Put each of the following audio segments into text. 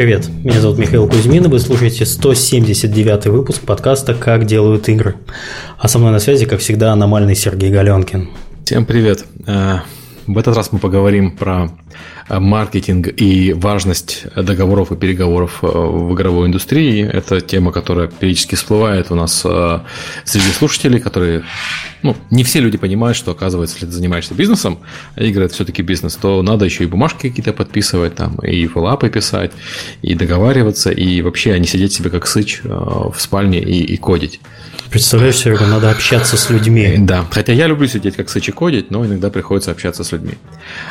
Привет, меня зовут Михаил Кузьмин, и вы слушаете 179 выпуск подкаста «Как делают игры». А со мной на связи, как всегда, аномальный Сергей Галенкин. Всем привет. Э, в этот раз мы поговорим про маркетинг и важность договоров и переговоров э, в игровой индустрии. Это тема, которая периодически всплывает у нас э, среди слушателей, которые, ну, не все люди понимают, что, оказывается, если ты занимаешься бизнесом, а игры это все-таки бизнес, то надо еще и бумажки какие-то подписывать, там, и фоллапы писать, и договариваться, и вообще не сидеть себе как сыч в спальне и, и кодить. Представляешь, Серега, надо общаться с людьми. Да, хотя я люблю сидеть как сыч и кодить, но иногда приходится общаться с людьми.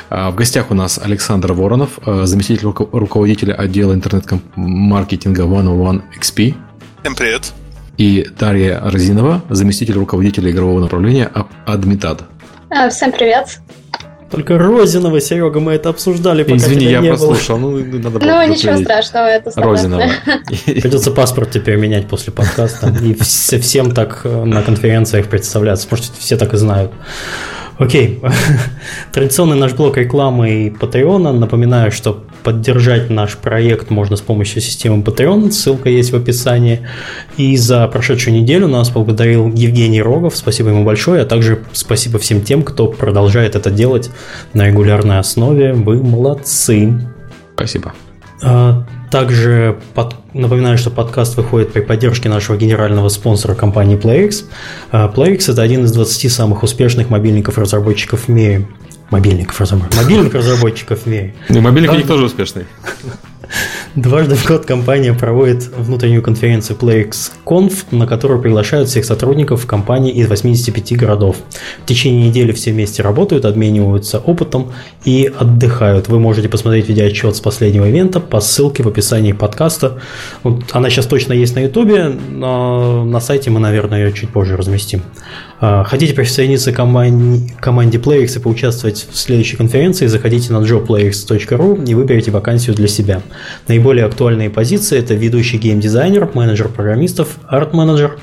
А, в гостях у нас Александр Александр Воронов, э, заместитель руководителя отдела интернет-маркетинга 101 XP. Всем привет. И Дарья Розинова, заместитель руководителя игрового направления Адмитад. А, всем привет. Только Розинова, Серега, мы это обсуждали, пока Извини, я не прослушал. Было. Ну, надо было ну ничего страшного, это Розинова. Придется паспорт теперь менять после подкаста. И всем так э, на конференциях представляться. Может, все так и знают. Окей. Традиционный наш блок рекламы и Патреона. Напоминаю, что поддержать наш проект можно с помощью системы Patreon. Ссылка есть в описании. И за прошедшую неделю нас поблагодарил Евгений Рогов. Спасибо ему большое. А также спасибо всем тем, кто продолжает это делать на регулярной основе. Вы молодцы. Спасибо. А, также под, напоминаю, что подкаст выходит при поддержке нашего генерального спонсора компании PlayX. А, PlayX – это один из 20 самых успешных мобильников-разработчиков в мире. Мобильников, разработчиков. Мобильных разработчиков в мире. Ну, мобильник у них тоже успешный. Дважды в год компания проводит внутреннюю конференцию PlayXConf, на которую приглашают всех сотрудников компании из 85 городов. В течение недели все вместе работают, обмениваются опытом и отдыхают. Вы можете посмотреть видеоотчет с последнего ивента по ссылке в описании подкаста. Вот она сейчас точно есть на YouTube, но на сайте мы, наверное, ее чуть позже разместим. А, хотите присоединиться к команде PlayX и поучаствовать в следующей конференции, заходите на jobplayx.ru и выберите вакансию для себя. Наиболее актуальные позиции – это ведущий геймдизайнер, менеджер программистов, арт-менеджер,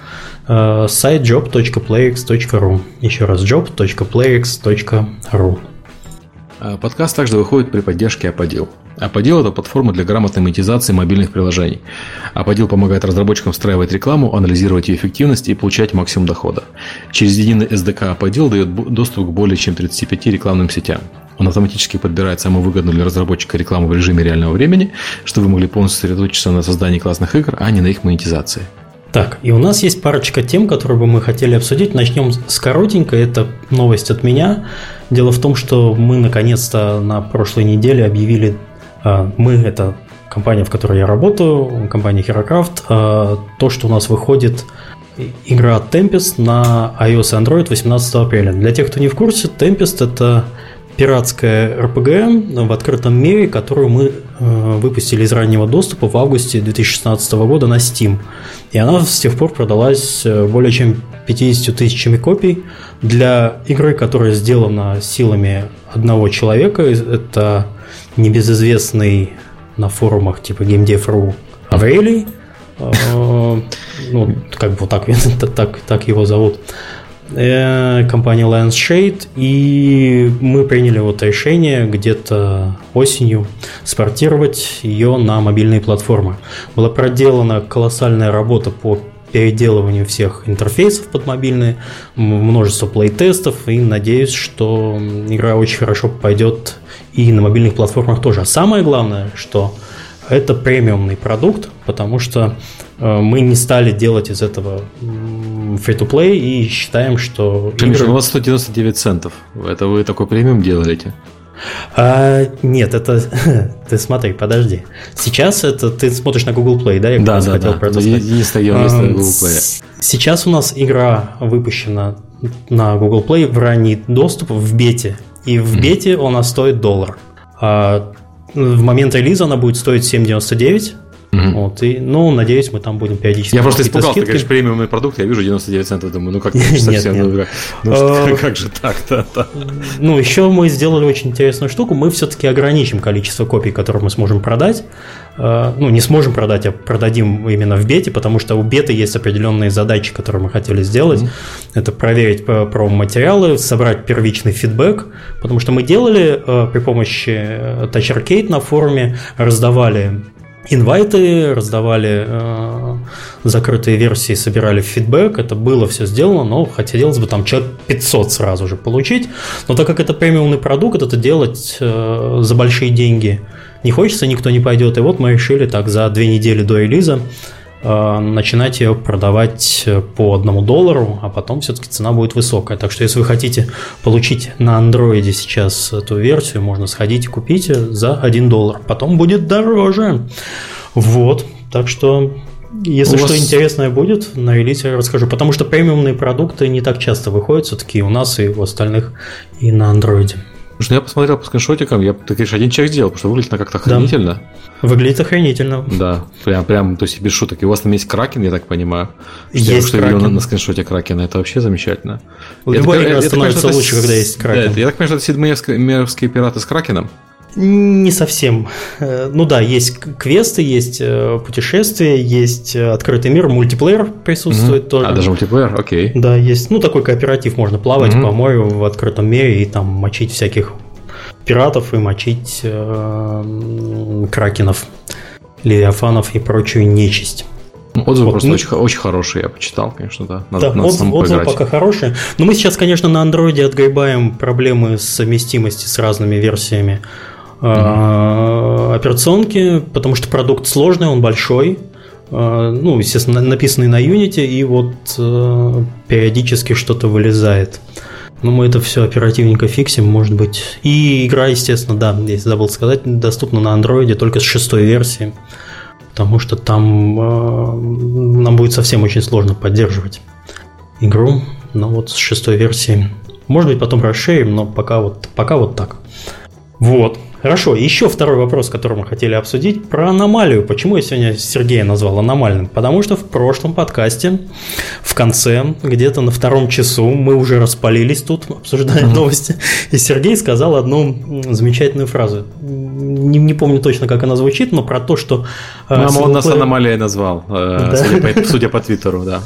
а, сайт job.playx.ru. Еще раз job.playx.ru. А, подкаст также выходит при поддержке Аподил. Аподил – это платформа для грамотной монетизации мобильных приложений. Аподил помогает разработчикам встраивать рекламу, анализировать ее эффективность и получать максимум дохода. Через единый SDK Аподил дает доступ к более чем 35 рекламным сетям. Он автоматически подбирает самую выгодную для разработчика рекламу в режиме реального времени, чтобы вы могли полностью сосредоточиться на создании классных игр, а не на их монетизации. Так, и у нас есть парочка тем, которые бы мы хотели обсудить. Начнем с коротенько. Это новость от меня. Дело в том, что мы наконец-то на прошлой неделе объявили, а, мы это компания, в которой я работаю, компания HeroCraft, а, то, что у нас выходит игра Tempest на iOS и Android 18 апреля. Для тех, кто не в курсе, Tempest это пиратская RPG в открытом мире, которую мы э, выпустили из раннего доступа в августе 2016 года на Steam. И она с тех пор продалась э, более чем 50 тысячами копий. Для игры, которая сделана силами одного человека, это небезызвестный на форумах типа GameDev.ru Аврелий, э, ну, как бы так, так, так его зовут, Э, компания Lions Shade, и мы приняли вот решение где-то осенью спортировать ее на мобильные платформы. Была проделана колоссальная работа по переделыванию всех интерфейсов под мобильные, множество плей-тестов, и надеюсь, что игра очень хорошо пойдет и на мобильных платформах тоже. А самое главное, что это премиумный продукт, потому что э, мы не стали делать из этого free-to-play и считаем, что... Миша, игры... у вас 199 центов. Это вы такой премиум делаете? А, нет, это ты смотри, подожди. Сейчас это ты смотришь на Google Play, да? Я да, да, хотел да. Про это сказать. Не стою, не стою Google Play. Сейчас у нас игра выпущена на Google Play в ранний доступ в бете, и в mm. бете она стоит доллар. А в момент релиза она будет стоить 7,99 Угу. Вот, и, ну, надеюсь, мы там будем периодически... Я просто испугался, скидки. ты говоришь, премиумный продукт, я вижу 99 центов, думаю, ну как совсем... Нет, Ну, а, как же так-то? Ну, еще мы сделали очень интересную штуку, мы все-таки ограничим количество копий, которые мы сможем продать. А, ну, не сможем продать, а продадим именно в бете, потому что у беты есть определенные задачи, которые мы хотели сделать. Это проверить про материалы, собрать первичный фидбэк, потому что мы делали э, при помощи э, Touch Arcade на форуме, раздавали инвайты, раздавали э, закрытые версии, собирали фидбэк. Это было все сделано, но хотелось бы там человек 500 сразу же получить. Но так как это премиумный продукт, это делать э, за большие деньги не хочется, никто не пойдет. И вот мы решили так за две недели до релиза начинать ее продавать по одному доллару, а потом все-таки цена будет высокая. Так что если вы хотите получить на андроиде сейчас эту версию, можно сходить и купить за 1 доллар. Потом будет дороже. Вот. Так что если у что вас... интересное будет, на релизе расскажу. Потому что премиумные продукты не так часто выходят все-таки у нас и у остальных, и на андроиде. Потому что я посмотрел по скриншотикам, я, ты говоришь, один человек сделал, потому что выглядит она как-то охренительно. Да. Выглядит охренительно. Да, прям, прям, то есть без шуток. И у вас там есть кракен, я так понимаю. Есть что кракен. я на, на скриншоте кракена, это вообще замечательно. Любой игра становится лучше, когда есть кракен. Да, я так понимаю, что это седмеевские пираты с кракеном. Не совсем. Э, ну да, есть квесты, есть э, путешествия, есть э, открытый мир, мультиплеер присутствует mm-hmm. тоже. А, даже мультиплеер, окей. Да, есть, ну, такой кооператив, можно плавать mm-hmm. по морю в открытом мире и там мочить всяких пиратов и мочить э, кракенов, левиафанов и прочую нечисть. Ну, отзывы вот, просто мы... очень, очень хорошие, я почитал, конечно, да. Надо, да, надо отзывы, отзывы пока хорошие. Но мы сейчас, конечно, на андроиде отгребаем проблемы совместимости с разными версиями mm-hmm. операционки, потому что продукт сложный, он большой. Э, ну, естественно, написанный на Unity, и вот э, периодически что-то вылезает. Но мы это все оперативненько фиксим, может быть. И игра, естественно, да, если забыл сказать, доступна на андроиде только с шестой версии. Потому что там э, нам будет совсем очень сложно поддерживать игру. Но вот с шестой версии. Может быть, потом расширим, но пока вот, пока вот так. Вот. Хорошо, еще второй вопрос, который мы хотели обсудить, про аномалию. Почему я сегодня Сергея назвал аномальным? Потому что в прошлом подкасте, в конце, где-то на втором часу, мы уже распалились тут, обсуждая mm-hmm. новости, и Сергей сказал одну замечательную фразу. Не, не помню точно, как она звучит, но про то, что... Э, Мама, он нас аномалией назвал, э, да? судя, по, судя по Твиттеру, да.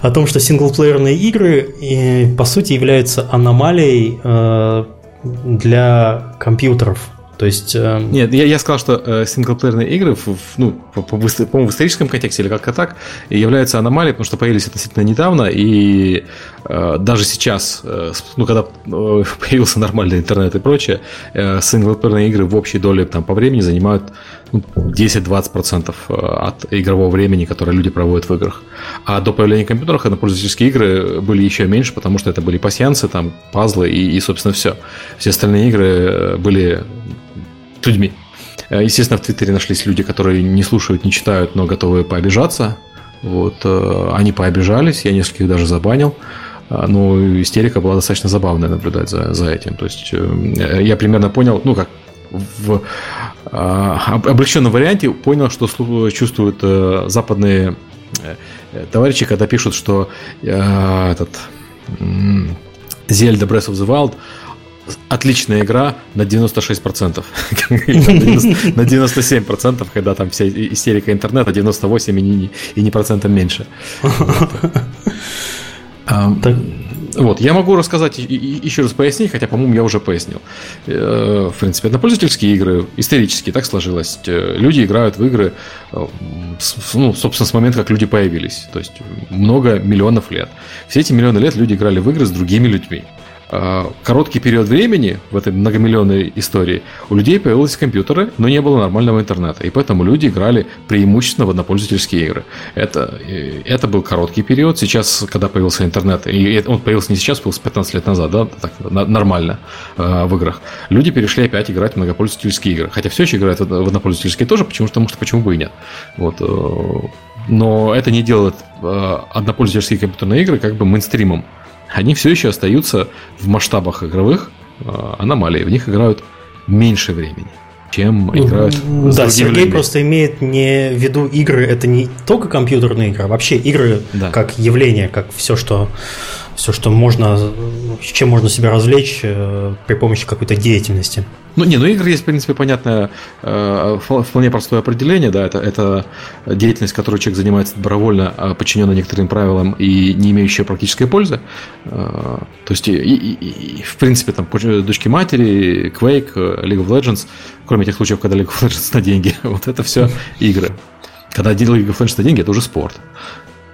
О том, что синглплеерные игры, по сути, являются аномалией э, для компьютеров то есть... Э... Нет, я, я сказал, что э, синглплеерные игры, в, ну, по, по, по, в историческом контексте или как-то так, являются аномалией, потому что появились относительно недавно, и э, даже сейчас, э, ну, когда э, появился нормальный интернет и прочее, э, синглплеерные игры в общей доле там, по времени занимают ну, 10-20% э, от игрового времени, которое люди проводят в играх. А до появления компьютеров однопользовательские игры были еще меньше, потому что это были пассиансы, там, пазлы и, и собственно, все. Все остальные игры э, были людьми. Э, естественно, в Твиттере нашлись люди, которые не слушают, не читают, но готовы пообижаться. Вот, э, они пообижались, я нескольких даже забанил. Э, но истерика была достаточно забавная наблюдать за, за этим. То есть я примерно понял, ну как в облегченном варианте понял, что чувствуют западные товарищи, когда пишут, что этот Зельда Breath of the Wild отличная игра на 96%. на 97%, когда там вся истерика интернета, 98% и не, процентом меньше. Вот, я могу рассказать еще раз пояснить, хотя, по-моему, я уже пояснил. Э, в принципе, однопользовательские игры исторически так сложилось. Э, люди играют в игры, э, ну, собственно, с момента, как люди появились. То есть много миллионов лет. Все эти миллионы лет люди играли в игры с другими людьми. А, короткий период времени в этой многомиллионной истории у людей появились компьютеры, но не было нормального интернета. И поэтому люди играли преимущественно в однопользовательские игры. Это, это был короткий период. Сейчас, когда появился интернет, и он появился не сейчас, появился 15 лет назад, да, так, нормально э, в играх, люди перешли опять играть в многопользовательские игры. Хотя все еще играют в однопользовательские тоже, почему, потому что почему бы и нет. Вот, э, но это не делает э, однопользовательские компьютерные игры как бы мейнстримом они все еще остаются в масштабах игровых э, аномалий. В них играют меньше времени чем играют Да, Сергей людьми. просто имеет не в виду игры, это не только компьютерные игры, а вообще игры да. как явление, как все, что все, что можно, чем можно себя развлечь э, при помощи какой-то деятельности. Ну, не, ну игры есть, в принципе, понятное, э, вполне простое определение, да, это, это деятельность, которой человек занимается добровольно, а подчиненно некоторым правилам и не имеющая практической пользы. Э, то есть, и, и, и, в принципе, там, дочки матери, Quake, League of Legends, кроме тех случаев, когда League of Legends на деньги, вот это все игры. Когда League of Legends на деньги, это уже спорт.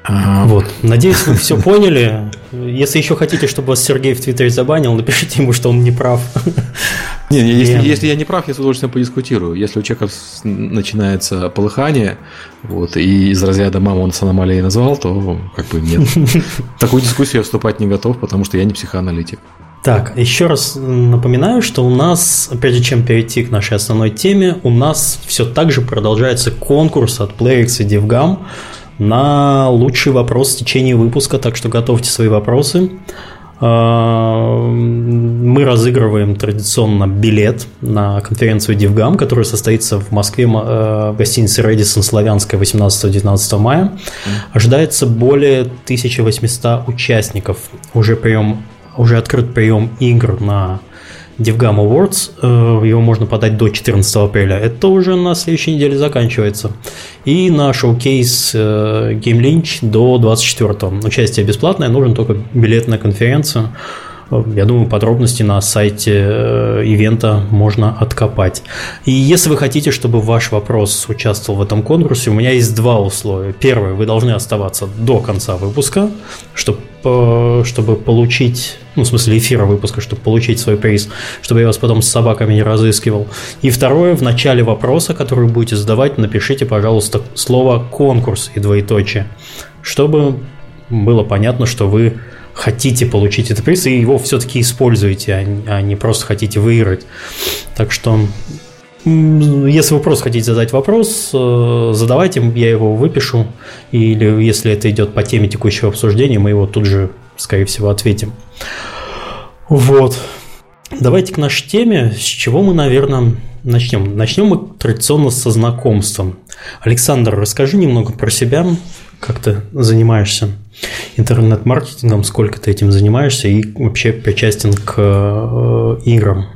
Вот. Надеюсь, вы все поняли. Если еще хотите, чтобы вас Сергей в Твиттере забанил, напишите ему, что он не прав. Не, не если, если я не прав, я с удовольствием подискутирую. Если у человека начинается полыхание, вот, и из разряда мама он с аномалией назвал, то как бы нет. В такую дискуссию я вступать не готов, потому что я не психоаналитик. Так, еще раз напоминаю, что у нас, прежде чем перейти к нашей основной теме, у нас все так же продолжается конкурс от PlayX и DevGam на лучший вопрос в течение выпуска, так что готовьте свои вопросы. А, мы разыгрываем традиционно билет на конференцию DivGam, которая состоится в Москве э, в гостинице Редисон Славянская 18-19 мая. Ожидается более 1800 участников. Уже, прием, уже открыт прием игр на DevGam Awards, э, его можно подать до 14 апреля, это уже на следующей неделе заканчивается. И на шоу-кейс э, Game Lynch до 24 Участие бесплатное, нужен только билет на конференцию. Я думаю, подробности на сайте э, ивента можно откопать. И если вы хотите, чтобы ваш вопрос участвовал в этом конкурсе, у меня есть два условия. Первое, вы должны оставаться до конца выпуска, чтобы, э, чтобы получить, ну, в смысле эфира выпуска, чтобы получить свой приз, чтобы я вас потом с собаками не разыскивал. И второе, в начале вопроса, который будете задавать, напишите, пожалуйста, слово «конкурс» и двоеточие, чтобы было понятно, что вы хотите получить этот приз, и его все-таки используете, а, а не просто хотите выиграть. Так что, если вы просто хотите задать вопрос, э, задавайте, я его выпишу, или если это идет по теме текущего обсуждения, мы его тут же, скорее всего, ответим. Вот. Давайте к нашей теме, с чего мы, наверное, начнем. Начнем мы традиционно со знакомством. Александр, расскажи немного про себя, как ты занимаешься интернет-маркетингом, сколько ты этим занимаешься и вообще причастен к э, играм.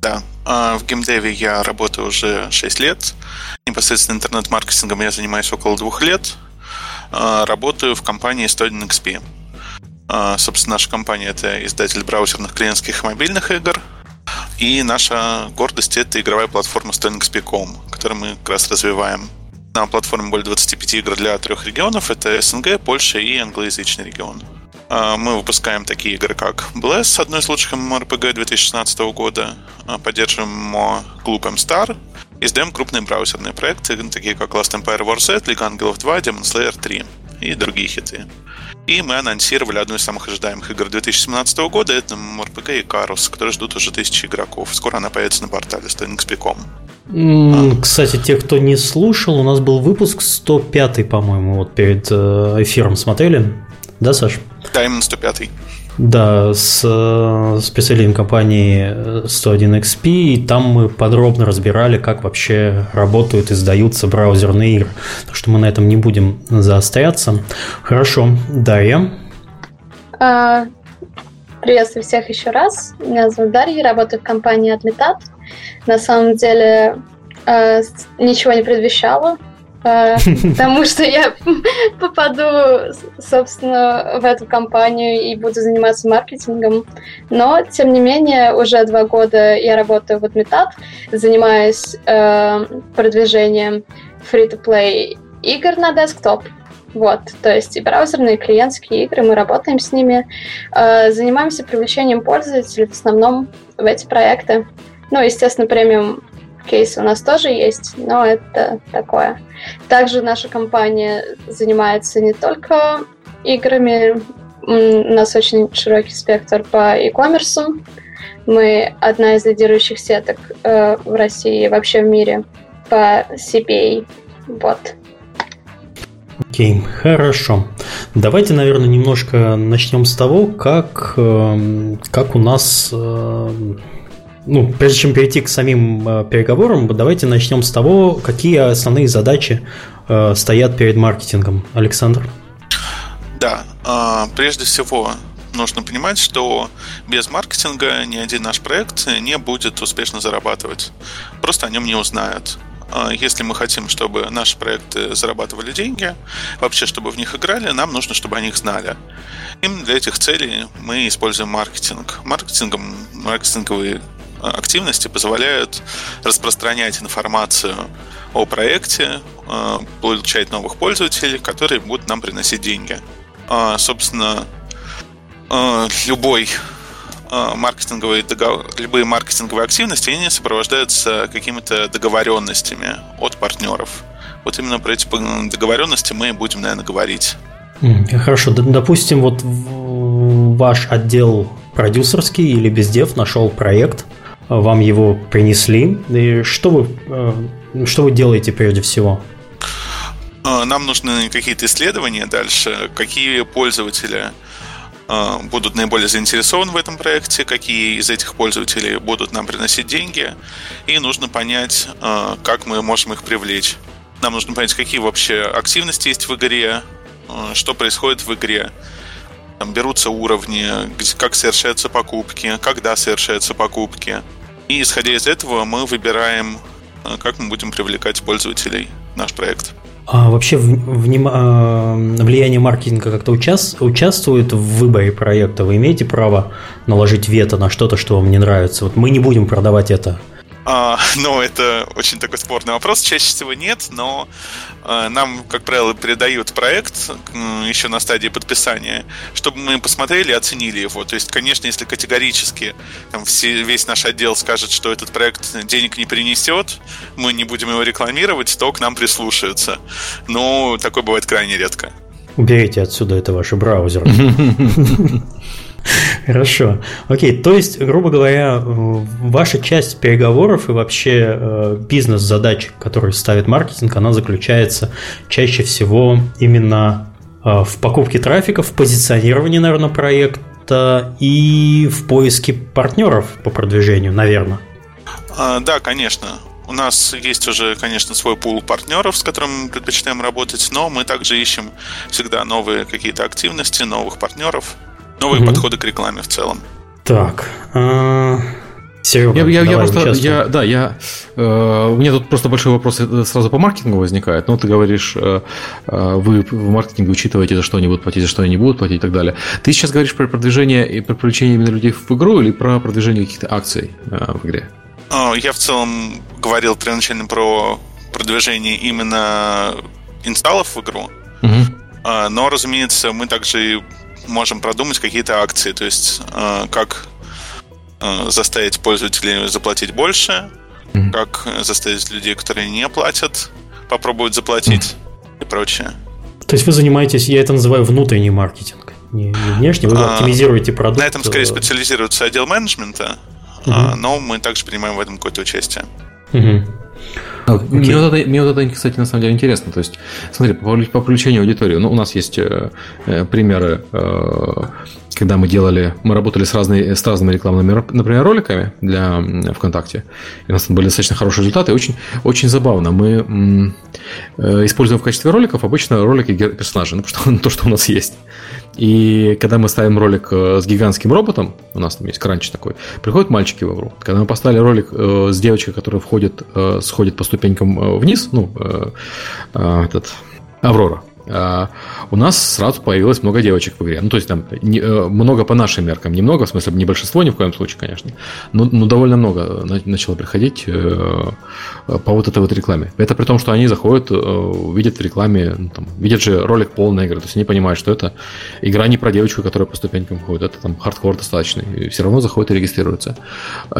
Да, а, в геймдеве я работаю уже 6 лет. Непосредственно интернет-маркетингом я занимаюсь около двух лет. А, работаю в компании Student XP. А, собственно, наша компания это издатель браузерных клиентских и мобильных игр. И наша гордость это игровая платформа StudentXP.com, которую мы как раз развиваем. На платформе более 25 игр для трех регионов. Это СНГ, Польша и англоязычный регион. А, мы выпускаем такие игры, как Bless, одной из лучших MMORPG 2016 года. А, поддерживаем клуб M-Star. Издаем крупные браузерные проекты, такие как Last Empire War Z, Лига Ангелов 2, Demon Slayer 3 и другие хиты. И мы анонсировали одну из самых ожидаемых игр 2017 года. Это MMORPG Icarus, которые ждут уже тысячи игроков. Скоро она появится на портале StanXP.com. Кстати, те, кто не слушал, у нас был выпуск 105, по-моему, вот перед э, эфиром смотрели. Да, Саш? Да, именно 105. Да, с, э, с представителем компании 101XP, и там мы подробно разбирали, как вообще работают и сдаются браузерные игры. Так что мы на этом не будем заостряться. Хорошо, Дарья. А, приветствую всех еще раз. Меня зовут Дарья, работаю в компании Admitat. На самом деле э, ничего не предвещало, э, потому что я попаду, собственно, в эту компанию и буду заниматься маркетингом. Но, тем не менее, уже два года я работаю в Admitat, занимаюсь э, продвижением free-to-play игр на десктоп. Вот, то есть и браузерные, и клиентские игры, мы работаем с ними, э, занимаемся привлечением пользователей в основном в эти проекты. Ну, естественно, премиум кейсы у нас тоже есть, но это такое. Также наша компания занимается не только играми, у нас очень широкий спектр по e-commerce. Мы одна из лидирующих сеток э, в России и вообще в мире по CPA. Вот. Окей, okay, хорошо. Давайте, наверное, немножко начнем с того, как, э, как у нас э, ну, прежде чем перейти к самим э, переговорам, давайте начнем с того, какие основные задачи э, стоят перед маркетингом. Александр? Да, э, прежде всего нужно понимать, что без маркетинга ни один наш проект не будет успешно зарабатывать. Просто о нем не узнают. А если мы хотим, чтобы наши проекты зарабатывали деньги, вообще, чтобы в них играли, нам нужно, чтобы они их знали. Именно для этих целей мы используем маркетинг. Маркетингом, маркетинговые активности позволяют распространять информацию о проекте, а, получать новых пользователей, которые будут нам приносить деньги. А, собственно, любой Э, маркетинговые договор, любые маркетинговые активности, они сопровождаются какими-то договоренностями от партнеров. Вот именно про эти договоренности мы будем, наверное, говорить. Хорошо, допустим, вот ваш отдел продюсерский или бездев нашел проект, вам его принесли. И что вы, э, что вы делаете прежде всего? Э, нам нужны какие-то исследования дальше, какие пользователи Э, будут наиболее заинтересованы в этом проекте, какие из этих пользователей будут нам приносить деньги, и нужно понять, э, как мы можем их привлечь. Нам нужно понять, какие вообще активности есть в игре, что происходит в игре, там берутся уровни, как совершаются покупки, когда совершаются покупки. И исходя из этого мы выбираем, как мы будем привлекать пользователей в наш проект. А вообще вним... А, влияние маркетинга как-то участ... участвует в выборе проекта? Вы имеете право наложить вето на что-то, что вам не нравится? Вот мы не будем продавать это а, ну, это очень такой спорный вопрос. Чаще всего нет, но а, нам, как правило, передают проект еще на стадии подписания, чтобы мы посмотрели и оценили его. То есть, конечно, если категорически там, все, весь наш отдел скажет, что этот проект денег не принесет, мы не будем его рекламировать, то к нам прислушаются. Но такое бывает крайне редко. Уберите отсюда это ваш браузер. Хорошо. Окей, то есть, грубо говоря, ваша часть переговоров и вообще э, бизнес-задач, которые ставит маркетинг, она заключается чаще всего именно э, в покупке трафика, в позиционировании, наверное, проекта и в поиске партнеров по продвижению, наверное. А, да, конечно. У нас есть уже, конечно, свой пул партнеров, с которыми мы предпочитаем работать, но мы также ищем всегда новые какие-то активности, новых партнеров. Новые угу. подходы к рекламе в целом. Так. А... Серега, я, я, я просто, я, да, я, э, у меня тут просто большой вопрос сразу по маркетингу возникает. Ну, ты говоришь, э, э, вы в маркетинге учитываете, за что они будут платить, за что они не будут платить и так далее. Ты сейчас говоришь про продвижение и про привлечение именно людей в игру или про продвижение каких-то акций э, в игре? А, я в целом говорил первоначально про продвижение именно инсталлов в игру. Угу. Но, разумеется, мы также можем продумать какие-то акции, то есть э, как э, заставить пользователей заплатить больше, mm-hmm. как заставить людей, которые не платят, попробовать заплатить mm-hmm. и прочее. То есть вы занимаетесь, я это называю внутренний маркетинг, не, не внешний, вы а, оптимизируете продукт. На этом скорее э, специализируется отдел менеджмента, mm-hmm. но мы также принимаем в этом какое-то участие. Mm-hmm. Okay. Мне, вот это, мне вот это, кстати, на самом деле интересно. То есть, смотри, по, по включению аудитории, ну, у нас есть э, э примеры, э, когда мы делали, мы работали с, разной, с разными рекламными, например, роликами для ВКонтакте. И у нас были достаточно хорошие результаты. очень, очень забавно. Мы э, используем в качестве роликов обычно ролики персонажей, ну, что, то, что у нас есть. И когда мы ставим ролик э, с гигантским роботом, у нас там есть кранч такой, приходят мальчики в игру. Когда мы поставили ролик э, с девочкой, которая входит, сходит по ступенькам вниз, ну, этот, Аврора, у нас сразу появилось много девочек в игре. Ну, то есть там не, э, много по нашим меркам. Немного, в смысле, не большинство ни в коем случае, конечно. Но, но довольно много начало приходить э, по вот этой вот рекламе. Это при том, что они заходят, э, видят в рекламе, ну, там, видят же ролик полной игры. То есть они понимают, что это игра не про девочку, которая по ступенькам ходит. Это там хардкор достаточный. И все равно заходят и регистрируются.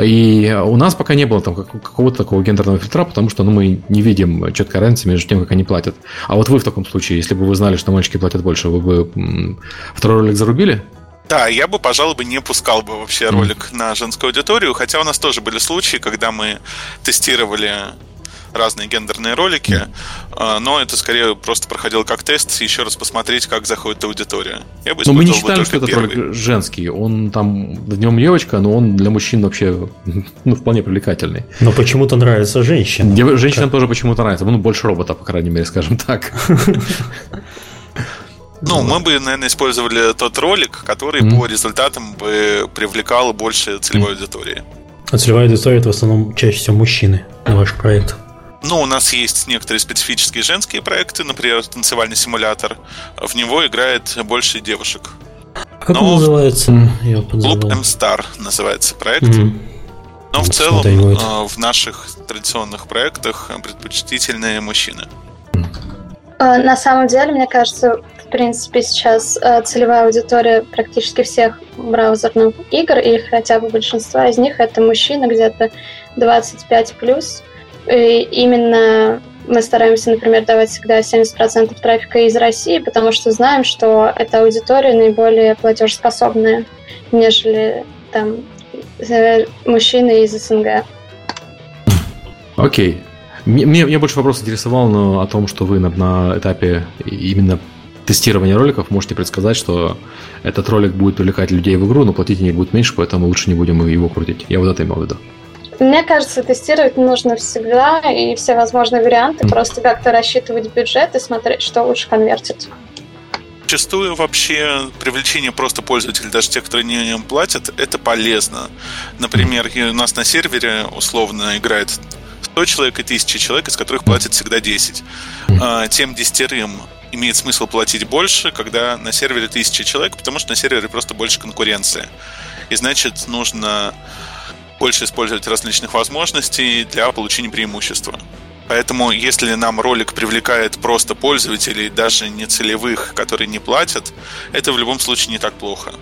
И у нас пока не было там какого-то такого гендерного фильтра, потому что ну, мы не видим четкой разницы между тем, как они платят. А вот вы в таком случае, если бы вы знали, что мальчики платят больше, вы бы второй ролик зарубили? Да, я бы, пожалуй, бы не пускал бы вообще ролик mm. на женскую аудиторию, хотя у нас тоже были случаи, когда мы тестировали разные гендерные ролики, а, но это скорее просто проходил как тест, еще раз посмотреть, как заходит аудитория. Я бы но мы не считаем, что этот ролик женский. Он там в нем девочка, но он для мужчин вообще ну, вполне привлекательный. Но почему-то нравится женщинам. Женщинам тоже почему-то нравится. Ну, больше робота, по крайней мере, скажем так. Ну, мы бы, наверное, использовали тот ролик, который mm-hmm. по результатам бы привлекал больше целевой mm-hmm. аудитории. А целевая аудитория это в основном чаще всего мужчины на ваш проект. Ну, у нас есть некоторые специфические женские проекты, например, танцевальный симулятор. В него играет больше девушек. А как Но он называется? Я Клуб M-Star называется проект. Mm-hmm. Но в целом э, в наших традиционных проектах предпочтительные мужчины. Э, на самом деле, мне кажется, в принципе, сейчас э, целевая аудитория практически всех браузерных игр, или хотя бы большинства из них, это мужчины где-то 25 плюс. И именно мы стараемся, например, давать всегда 70% трафика из России, потому что знаем, что эта аудитория наиболее платежеспособная, нежели там э, мужчины из СНГ. Окей. Мне, мне больше вопрос интересовал но о том, что вы на, на этапе именно тестирования роликов можете предсказать, что этот ролик будет привлекать людей в игру, но платить они будут меньше, поэтому лучше не будем его крутить. Я вот это имел в виду. Мне кажется, тестировать нужно всегда и все возможные варианты, mm. просто как-то рассчитывать бюджет и смотреть, что лучше конвертит. Зачастую вообще привлечение просто пользователей, даже тех, которые не им платят, это полезно. Например, у нас на сервере условно играет 100 человек и 1000 человек, из которых платят всегда 10. А, тем десятерым имеет смысл платить больше, когда на сервере 1000 человек, потому что на сервере просто больше конкуренции. И значит, нужно больше использовать различных возможностей для получения преимущества. Поэтому, если нам ролик привлекает просто пользователей, даже не целевых, которые не платят, это в любом случае не так плохо.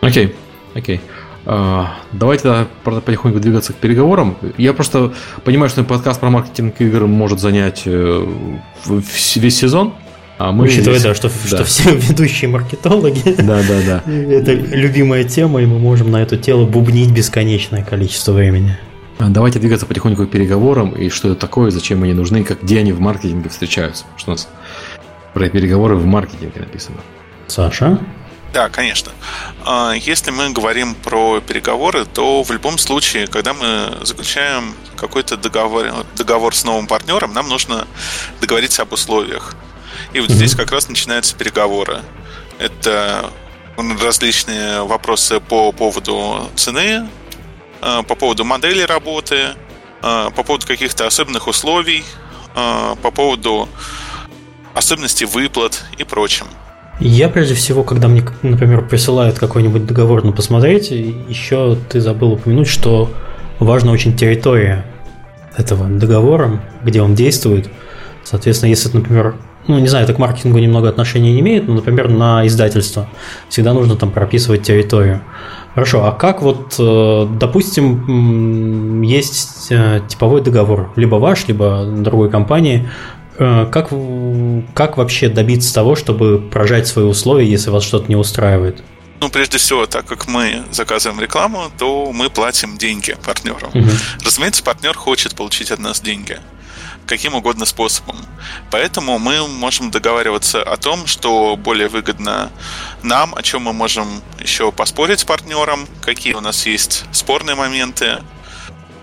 Окей, okay. окей. Okay. Uh, давайте потихоньку двигаться к переговорам. Я просто понимаю, что подкаст про маркетинг игр может занять э, весь сезон. А мы Учитывая, здесь... да, что, да. что все ведущие маркетологи. Да, да, да. Это любимая тема, и мы можем на это тело бубнить бесконечное количество времени. А, давайте двигаться потихоньку к переговорам, и что это такое, зачем они нужны, как, где они в маркетинге встречаются. Что у нас про переговоры в маркетинге написано. Саша? Да, конечно. А, если мы говорим про переговоры, то в любом случае, когда мы заключаем какой-то договор, договор с новым партнером, нам нужно договориться об условиях. И вот здесь как раз начинаются переговоры. Это различные вопросы по поводу цены, э, по поводу модели работы, э, по поводу каких-то особенных условий, э, по поводу особенностей выплат и прочим. Я прежде всего, когда мне, например, присылают какой-нибудь договор на посмотреть, еще ты забыл упомянуть, что важна очень территория этого договора, где он действует. Соответственно, если, например, ну, не знаю, это к маркетингу немного отношения не имеет, но, например, на издательство всегда нужно там прописывать территорию. Хорошо, а как вот, э, допустим, есть э, типовой договор, либо ваш, либо другой компании, э, как, как вообще добиться того, чтобы прожать свои условия, если вас что-то не устраивает? Ну, прежде всего, так как мы заказываем рекламу, то мы платим деньги партнеру. Угу. Разумеется, партнер хочет получить от нас деньги каким угодно способом. Поэтому мы можем договариваться о том, что более выгодно нам, о чем мы можем еще поспорить с партнером, какие у нас есть спорные моменты.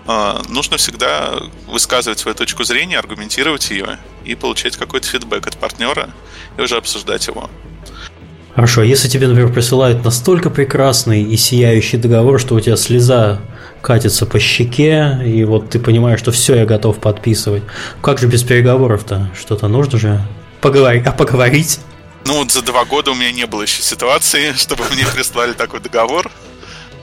А, нужно всегда высказывать свою точку зрения, аргументировать ее и получать какой-то фидбэк от партнера и уже обсуждать его. Хорошо, а если тебе, например, присылают настолько прекрасный и сияющий договор, что у тебя слеза катится по щеке, и вот ты понимаешь, что все, я готов подписывать. Как же без переговоров-то? Что-то нужно же поговорить, а поговорить? Ну вот за два года у меня не было еще ситуации, чтобы мне прислали такой договор.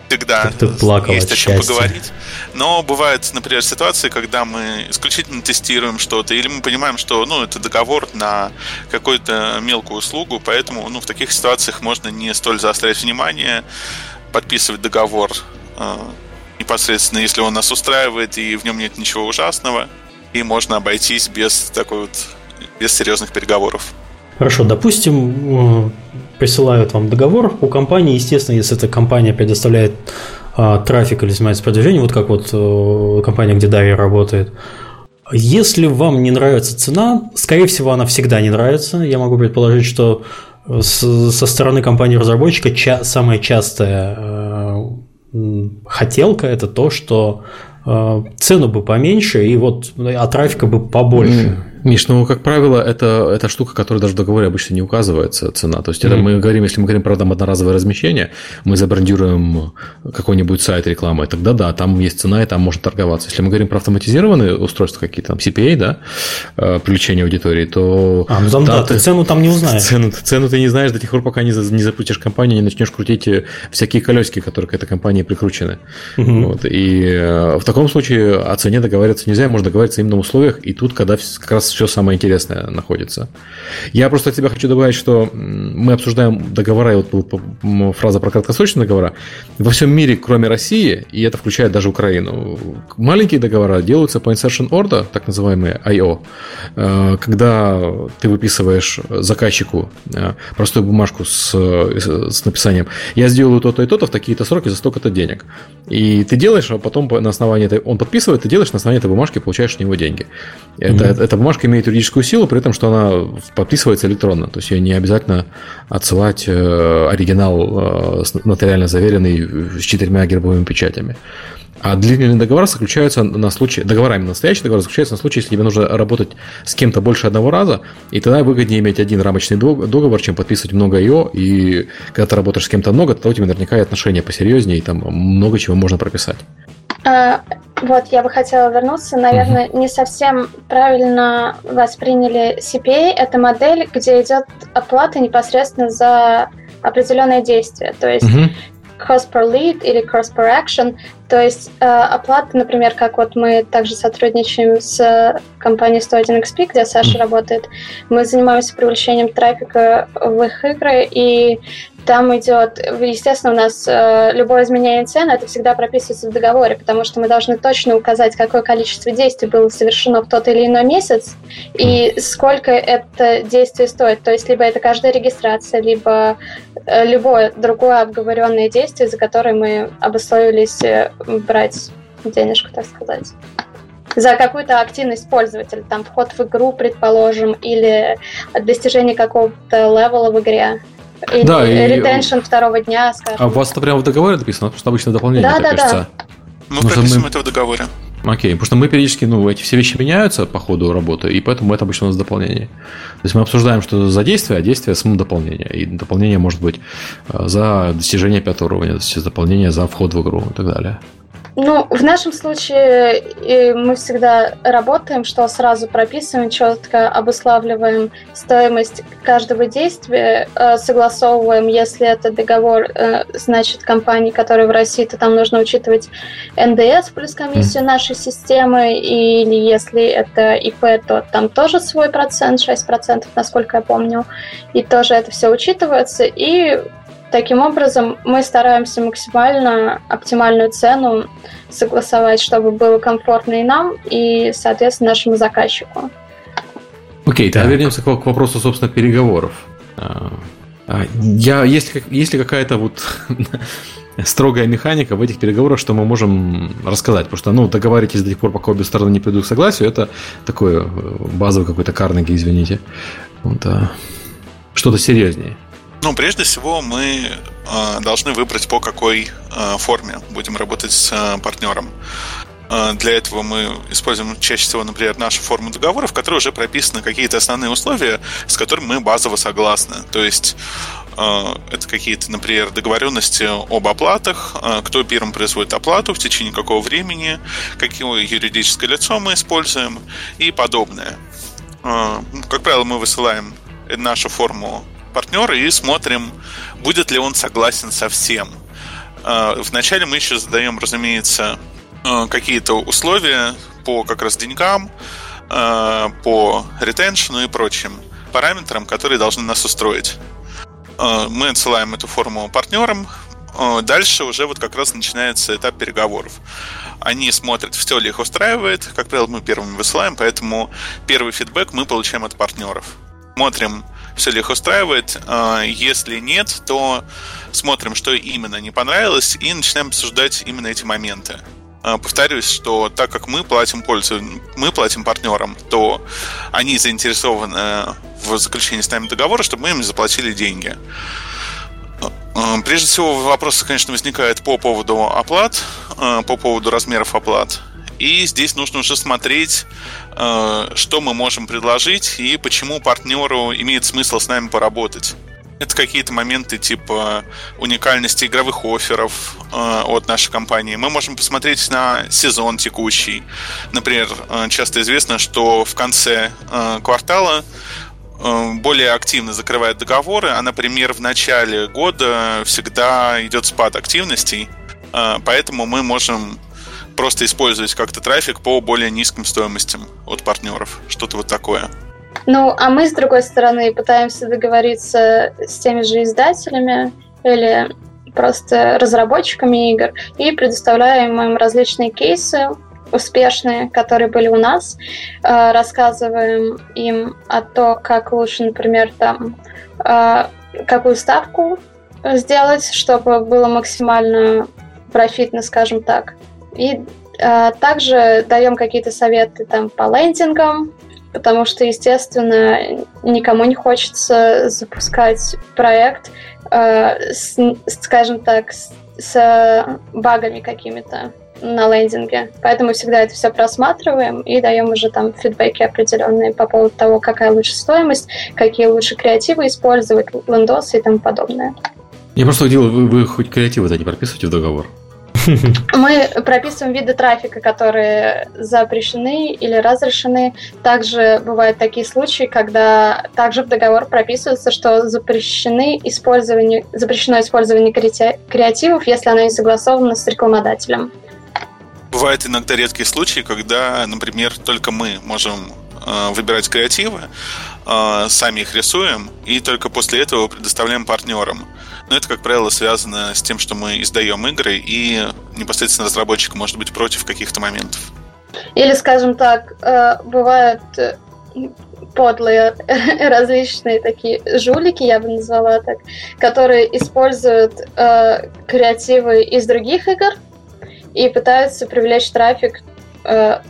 Всегда ты плакал есть о чем счастья. поговорить. Но бывают, например, ситуации, когда мы исключительно тестируем что-то, или мы понимаем, что ну, это договор на какую-то мелкую услугу, поэтому ну, в таких ситуациях можно не столь заострять внимание, подписывать договор а, непосредственно, если он нас устраивает и в нем нет ничего ужасного, и можно обойтись без такой вот без серьезных переговоров. Хорошо, допустим, э, присылают вам договор у компании, естественно, если эта компания предоставляет а, трафик или занимается продвижением, вот как вот а, компания, где Дарья работает. Если вам не нравится цена, скорее всего, она всегда не нравится. Я могу предположить, что с, со стороны компании-разработчика ча- самая частая э, хотелка это то, что э, цену бы поменьше и вот а трафика бы побольше. Миш, ну, как правило, это, это штука, которая даже в договоре обычно не указывается, цена. То есть, это mm-hmm. мы говорим, если мы говорим про там, одноразовое размещение, мы забрендируем какой-нибудь сайт рекламы, тогда да, там есть цена, и там можно торговаться. Если мы говорим про автоматизированные устройства какие-то, там, CPA, да, э, привлечение аудитории, то... А, ну там, да, ты цену там не узнаешь. Цену, цену ты не знаешь до тех пор, пока не, не запустишь компанию, не начнешь крутить э, всякие колесики, которые к этой компании прикручены. Mm-hmm. Вот. И э, в таком случае о цене договариваться нельзя, можно договориться именно в условиях, и тут, когда как раз все самое интересное находится. Я просто от тебя хочу добавить, что мы обсуждаем договора, и вот была фраза про краткосрочные договора. Во всем мире, кроме России, и это включает даже Украину, маленькие договора делаются по insertion order, так называемые IO, э, когда ты выписываешь заказчику э, простую бумажку с, с написанием «Я сделаю то-то и то-то в такие-то сроки за столько-то денег». И ты делаешь, а потом на основании этой... Он подписывает, ты делаешь на основании этой бумажки, получаешь от него деньги. Это, mm-hmm. Эта бумажка имеет юридическую силу, при этом, что она подписывается электронно. То есть ее не обязательно отсылать э, оригинал э, нотариально заверенный с четырьмя гербовыми печатями. А длительные договора заключаются на случай, договорами настоящие договоры заключаются на случай, если тебе нужно работать с кем-то больше одного раза, и тогда выгоднее иметь один рамочный договор, чем подписывать много ее, и когда ты работаешь с кем-то много, то у тебя наверняка и отношения посерьезнее, и там много чего можно прописать. А, вот, я бы хотела вернуться. Наверное, не совсем правильно восприняли CPA. Это модель, где идет оплата непосредственно за определенное действие. То есть uh-huh. cost per lead или cost per action. То есть э, оплата, например, как вот мы также сотрудничаем с компанией 101XP, где Саша работает. Мы занимаемся привлечением трафика в их игры, и там идет, естественно, у нас э, любое изменение цены, это всегда прописывается в договоре, потому что мы должны точно указать, какое количество действий было совершено в тот или иной месяц и сколько это действие стоит. То есть либо это каждая регистрация, либо э, любое другое обговоренное действие, за которое мы обусловились э, брать денежку, так сказать за какую-то активность пользователя, там вход в игру, предположим, или достижение какого-то левела в игре. Или да, ретеншн и... второго дня, скажем. А у вас это прямо в договоре написано? Потому что обычно дополнение, да, да, кажется. Да. Мы Потому прописываем мы... это в договоре. Окей, потому что мы периодически, ну, эти все вещи меняются по ходу работы, и поэтому это обычно у нас дополнение. То есть мы обсуждаем, что за действие, а действие само дополнение. И дополнение может быть э, за достижение пятого уровня, то дополнение за вход в игру и так далее. Ну, в нашем случае мы всегда работаем, что сразу прописываем, четко обуславливаем стоимость каждого действия, э, согласовываем, если это договор, э, значит, компании, которые в России, то там нужно учитывать НДС плюс комиссию нашей системы, или если это ИП, то там тоже свой процент, 6%, насколько я помню, и тоже это все учитывается, и Таким образом, мы стараемся максимально оптимальную цену согласовать, чтобы было комфортно и нам, и, соответственно, нашему заказчику. Окей, тогда вернемся к, к вопросу, собственно, переговоров. А, а, я, есть, есть ли какая-то вот строгая механика в этих переговорах, что мы можем рассказать? Потому что, ну, договаривайтесь до тех пор, пока обе стороны не придут к согласию, это такое э, базовый какой-то карнеги, извините. Вот, а, что-то серьезнее. Ну, прежде всего, мы э, должны выбрать, по какой э, форме будем работать с э, партнером. Для этого мы используем чаще всего, например, нашу форму договора, в которой уже прописаны какие-то основные условия, с которыми мы базово согласны. То есть это какие-то, например, договоренности об оплатах, кто первым производит оплату, в течение какого времени, какое юридическое лицо мы используем и подобное. Как правило, мы высылаем нашу форму партнера и смотрим, будет ли он согласен со всем. А, вначале мы еще задаем, разумеется, а, какие-то условия по как раз деньгам, а, по ретеншну и прочим параметрам, которые должны нас устроить. Мы отсылаем эту форму партнерам. Дальше уже вот как раз начинается этап переговоров. Они смотрят, все ли их устраивает. Как правило, мы первыми высылаем, поэтому первый фидбэк мы получаем от партнеров. Смотрим, все их устраивает. А, если нет, то смотрим, что именно не понравилось, и начинаем обсуждать именно эти моменты. А, повторюсь, что так как мы платим пользу, мы платим партнерам, то они заинтересованы в заключении с нами договора, чтобы мы им заплатили деньги. А, прежде всего, вопросы, конечно, возникают по поводу оплат, по поводу размеров оплат. И здесь нужно уже смотреть, что мы можем предложить и почему партнеру имеет смысл с нами поработать. Это какие-то моменты типа уникальности игровых офферов э, от нашей компании. Мы можем посмотреть на сезон текущий. Например, э, часто известно, что в конце э, квартала э, более активно закрывают договоры, а, например, в начале года всегда идет спад активностей. Э, поэтому мы можем просто использовать как-то трафик по более низким стоимостям от партнеров. Что-то вот такое. Ну, а мы, с другой стороны, пытаемся договориться с теми же издателями или просто разработчиками игр и предоставляем им различные кейсы успешные, которые были у нас, э, рассказываем им о том, как лучше, например, там э, какую ставку сделать, чтобы было максимально профитно, скажем так. И э, также даем какие-то советы там по лендингам, потому что, естественно, никому не хочется запускать проект, э, с, скажем так, с, с багами какими-то на лендинге. Поэтому всегда это все просматриваем и даем уже там фидбэки определенные по поводу того, какая лучше стоимость, какие лучше креативы использовать, лендосы и тому подобное. Я просто удивил, вы хоть креативы-то не прописываете в договор? Мы прописываем виды трафика, которые запрещены или разрешены. Также бывают такие случаи, когда также в договор прописывается, что запрещены использование, запрещено использование креативов, если оно не согласовано с рекламодателем. Бывают иногда редкие случаи, когда, например, только мы можем э, выбирать креативы, э, сами их рисуем, и только после этого предоставляем партнерам. Но это, как правило, связано с тем, что мы издаем игры, и непосредственно разработчик может быть против каких-то моментов. Или, скажем так, э, бывают э, подлые различные такие жулики, я бы назвала так, которые используют э, креативы из других игр и пытаются привлечь трафик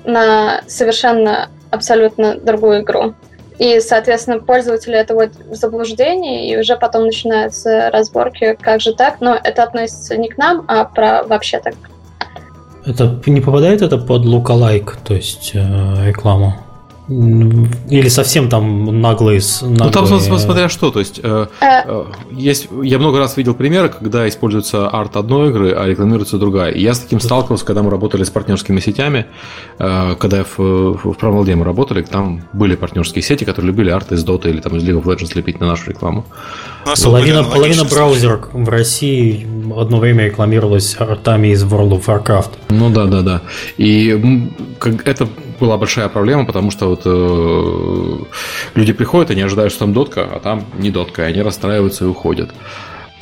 на совершенно абсолютно другую игру. И, соответственно, пользователи это вот в заблуждении, и уже потом начинаются разборки, как же так. Но это относится не к нам, а про вообще так. Это не попадает это под лукалайк, то есть э, рекламу? Или совсем там наглые... наглые... Ну, там смотря что, то есть, э, э, э... есть, я много раз видел примеры, когда используется арт одной игры, а рекламируется другая. И я с таким сталкивался, когда мы работали с партнерскими сетями, э, когда в, в Праволде мы работали, там были партнерские сети, которые любили арт из Dota или там из League of Legends лепить на нашу рекламу. Половина, половина браузеров в России одно время рекламировалась артами из World of Warcraft. Ну да, да, да. И как, это была большая проблема, потому что вот э, люди приходят, они ожидают, что там дотка, а там не дотка, и они расстраиваются и уходят.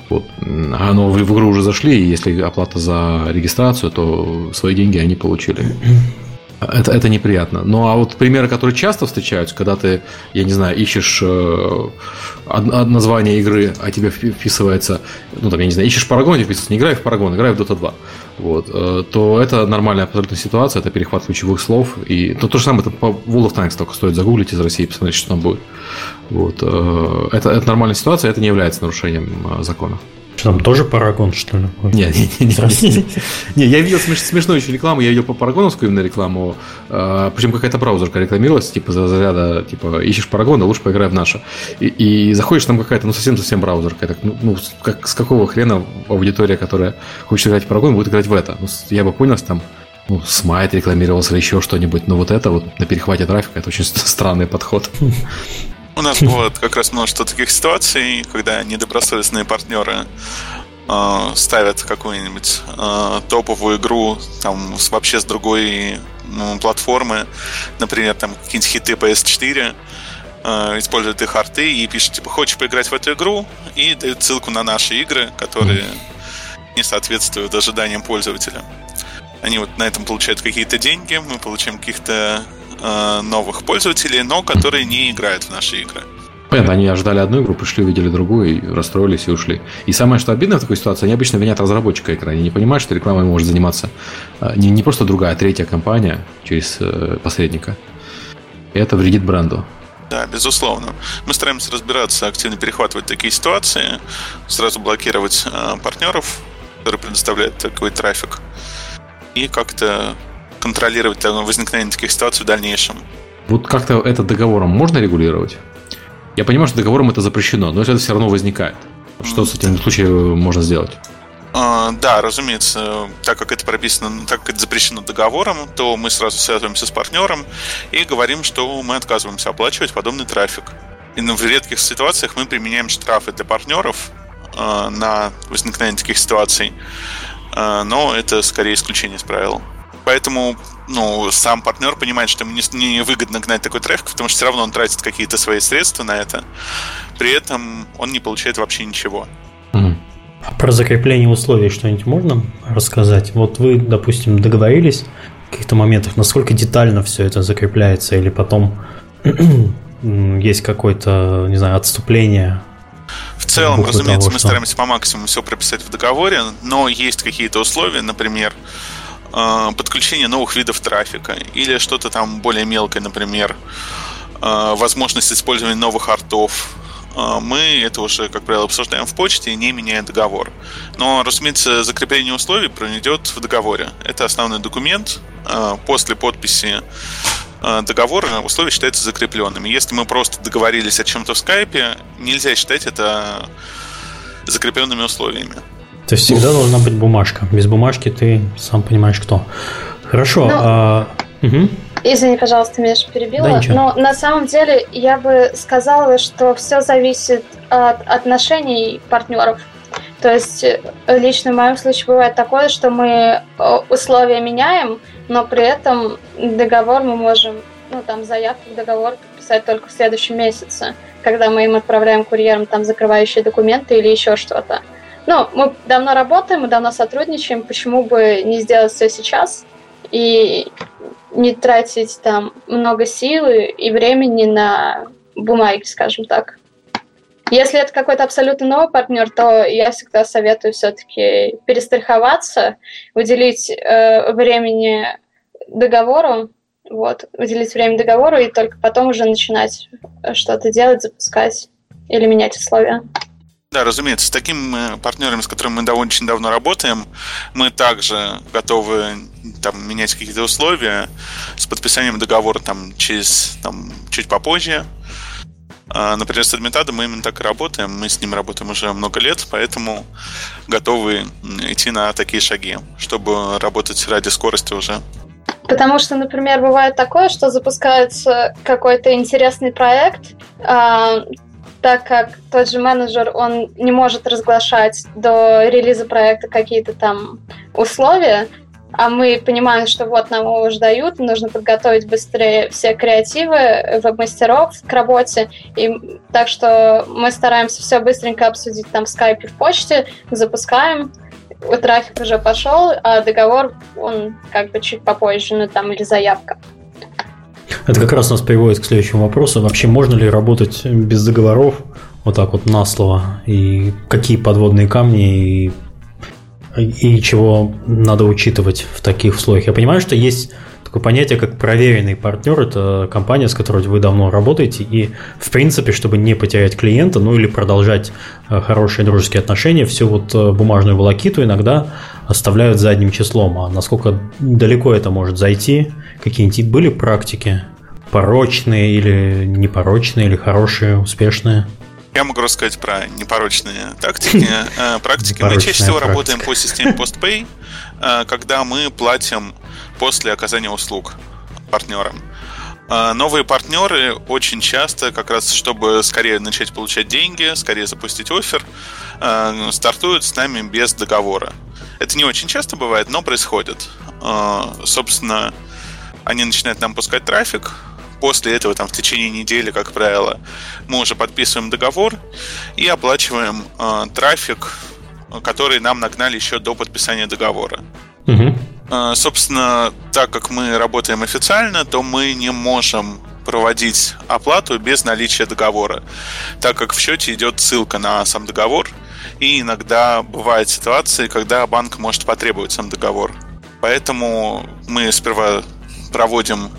Вот. А но в, в игру уже зашли, и если оплата за регистрацию, то свои деньги они получили. Это, это неприятно. Ну а вот примеры, которые часто встречаются, когда ты, я не знаю, ищешь э, название игры, а тебе вписывается, ну там, я не знаю, ищешь Парагон, тебе вписывается, не играй в Парагон, играй в Dota 2. Вот, э, то это нормальная абсолютно ситуация, это перехват ключевых слов. И то, то же самое, это по World of Tanks только стоит загуглить из России и посмотреть, что там будет. Вот, э, это, это нормальная ситуация, это не является нарушением э, закона. Что там тоже Парагон, что ли? Не, не, не, не, не, я видел смеш, смешную еще рекламу, я видел по Парагоновскую именно рекламу, э, причем какая-то браузерка рекламировалась, типа за заряда, типа ищешь Парагон, а лучше поиграй в наша. И, заходишь, там какая-то, ну совсем-совсем браузерка. Так, ну, ну как, с какого хрена аудитория, которая хочет играть в Парагон, будет играть в это? Ну, я бы понял, там ну, Смайт рекламировался или еще что-нибудь, но вот это вот на перехвате трафика, это очень странный подход. У нас бывает как раз множество таких ситуаций, когда недобросовестные партнеры э, ставят какую-нибудь э, топовую игру там вообще с другой ну, платформы, например, там какие-нибудь хиты PS4, э, используют их арты и пишут, типа, хочешь поиграть в эту игру? И дают ссылку на наши игры, которые не соответствуют ожиданиям пользователя. Они вот на этом получают какие-то деньги, мы получаем каких-то э, новых пользователей, но которые не играют в наши игры. Понятно, они ожидали одну игру, пришли, увидели другую, и расстроились и ушли. И самое, что обидно в такой ситуации, они обычно винят разработчика игры. Они не понимают, что рекламой может заниматься э, не, не просто другая, а третья компания через э, посредника. И это вредит бренду. Да, безусловно. Мы стараемся разбираться, активно перехватывать такие ситуации, сразу блокировать э, партнеров, которые предоставляют такой трафик, и как-то контролировать возникновение таких ситуаций в дальнейшем. Вот как-то это договором можно регулировать? Я понимаю, что договором это запрещено, но это все равно возникает. Что с этим случаем можно сделать? А, да, разумеется, так как это прописано, так как это запрещено договором, то мы сразу связываемся с партнером и говорим, что мы отказываемся оплачивать подобный трафик. И в редких ситуациях мы применяем штрафы для партнеров э, на возникновение таких ситуаций, э, но это скорее исключение из правил. Поэтому ну, сам партнер понимает, что ему не, не выгодно гнать такой трафик, потому что все равно он тратит какие-то свои средства на это. При этом он не получает вообще ничего. А про закрепление условий что-нибудь можно рассказать? Вот вы, допустим, договорились в каких-то моментах, насколько детально все это закрепляется, или потом есть какое-то, не знаю, отступление в целом, разумеется, того, мы что... стараемся по максимуму все прописать в договоре, но есть какие-то условия, например, подключение новых видов трафика или что-то там более мелкое, например, э, возможность использования новых артов, а, мы это уже, как правило, обсуждаем в почте, не меняя договор. Но, разумеется, закрепление условий пройдет в договоре. Это основной документ. А, после подписи а, договора условия считаются закрепленными. Если мы просто договорились о чем-то в скайпе, нельзя считать это закрепленными условиями. То есть всегда должна быть бумажка. Без бумажки ты сам понимаешь, кто. Хорошо. Но... Ну, а... Угу. Извини, пожалуйста, меня же перебила. Да, Но на самом деле я бы сказала, что все зависит от отношений партнеров. То есть э, лично в моем случае бывает такое, что мы э, условия меняем, но при этом договор мы можем, ну там заявку в договор подписать только в следующем месяце, когда мы им отправляем курьером там закрывающие документы или еще что-то. Ну, мы давно работаем, мы давно сотрудничаем, почему бы не сделать все сейчас? И не тратить там много силы и времени на бумаги, скажем так. Если это какой-то абсолютно новый партнер, то я всегда советую все-таки перестраховаться, уделить э, времени договору, вот, уделить время договору и только потом уже начинать что-то делать, запускать или менять условия. Да, разумеется, с такими э, партнерами, с которыми мы довольно очень давно работаем, мы также готовы там, менять какие-то условия с подписанием договора там, через там, чуть попозже. А, например, с Адмитадом мы именно так и работаем. Мы с ним работаем уже много лет, поэтому готовы идти на такие шаги, чтобы работать ради скорости уже. Потому что, например, бывает такое, что запускается какой-то интересный проект, а, так как тот же менеджер, он не может разглашать до релиза проекта какие-то там условия, а мы понимаем, что вот нам его уже дают, нужно подготовить быстрее все креативы веб-мастеров к работе, и так что мы стараемся все быстренько обсудить там в скайпе, в почте, запускаем, трафик уже пошел, а договор, он как бы чуть попозже, ну там, или заявка. Это как раз нас приводит к следующему вопросу. Вообще, можно ли работать без договоров, вот так вот на слово? И какие подводные камни и, и чего надо учитывать в таких условиях? Я понимаю, что есть такое понятие, как проверенный партнер. Это компания, с которой вы давно работаете. И, в принципе, чтобы не потерять клиента, ну или продолжать э, хорошие дружеские отношения, всю вот э, бумажную волокиту иногда оставляют задним числом. А насколько далеко это может зайти? Какие-нибудь были практики? Порочные или непорочные, или хорошие, успешные? Я могу рассказать про непорочные тактики, э, практики. Мы чаще всего работаем по системе PostPay, когда мы платим после оказания услуг партнерам. А, новые партнеры очень часто, как раз чтобы скорее начать получать деньги, скорее запустить офер, стартуют с нами без договора. Это не очень часто бывает, но происходит. Собственно, они начинают нам пускать трафик, после этого, там, в течение недели, как правило, мы уже подписываем договор и оплачиваем трафик, который нам нагнали еще до подписания договора. Угу. А, собственно, так как мы работаем официально, то мы не можем проводить оплату без наличия договора, так как в счете идет ссылка на сам договор, и иногда бывают ситуации, когда банк может потребовать сам договор. Поэтому мы сперва проводим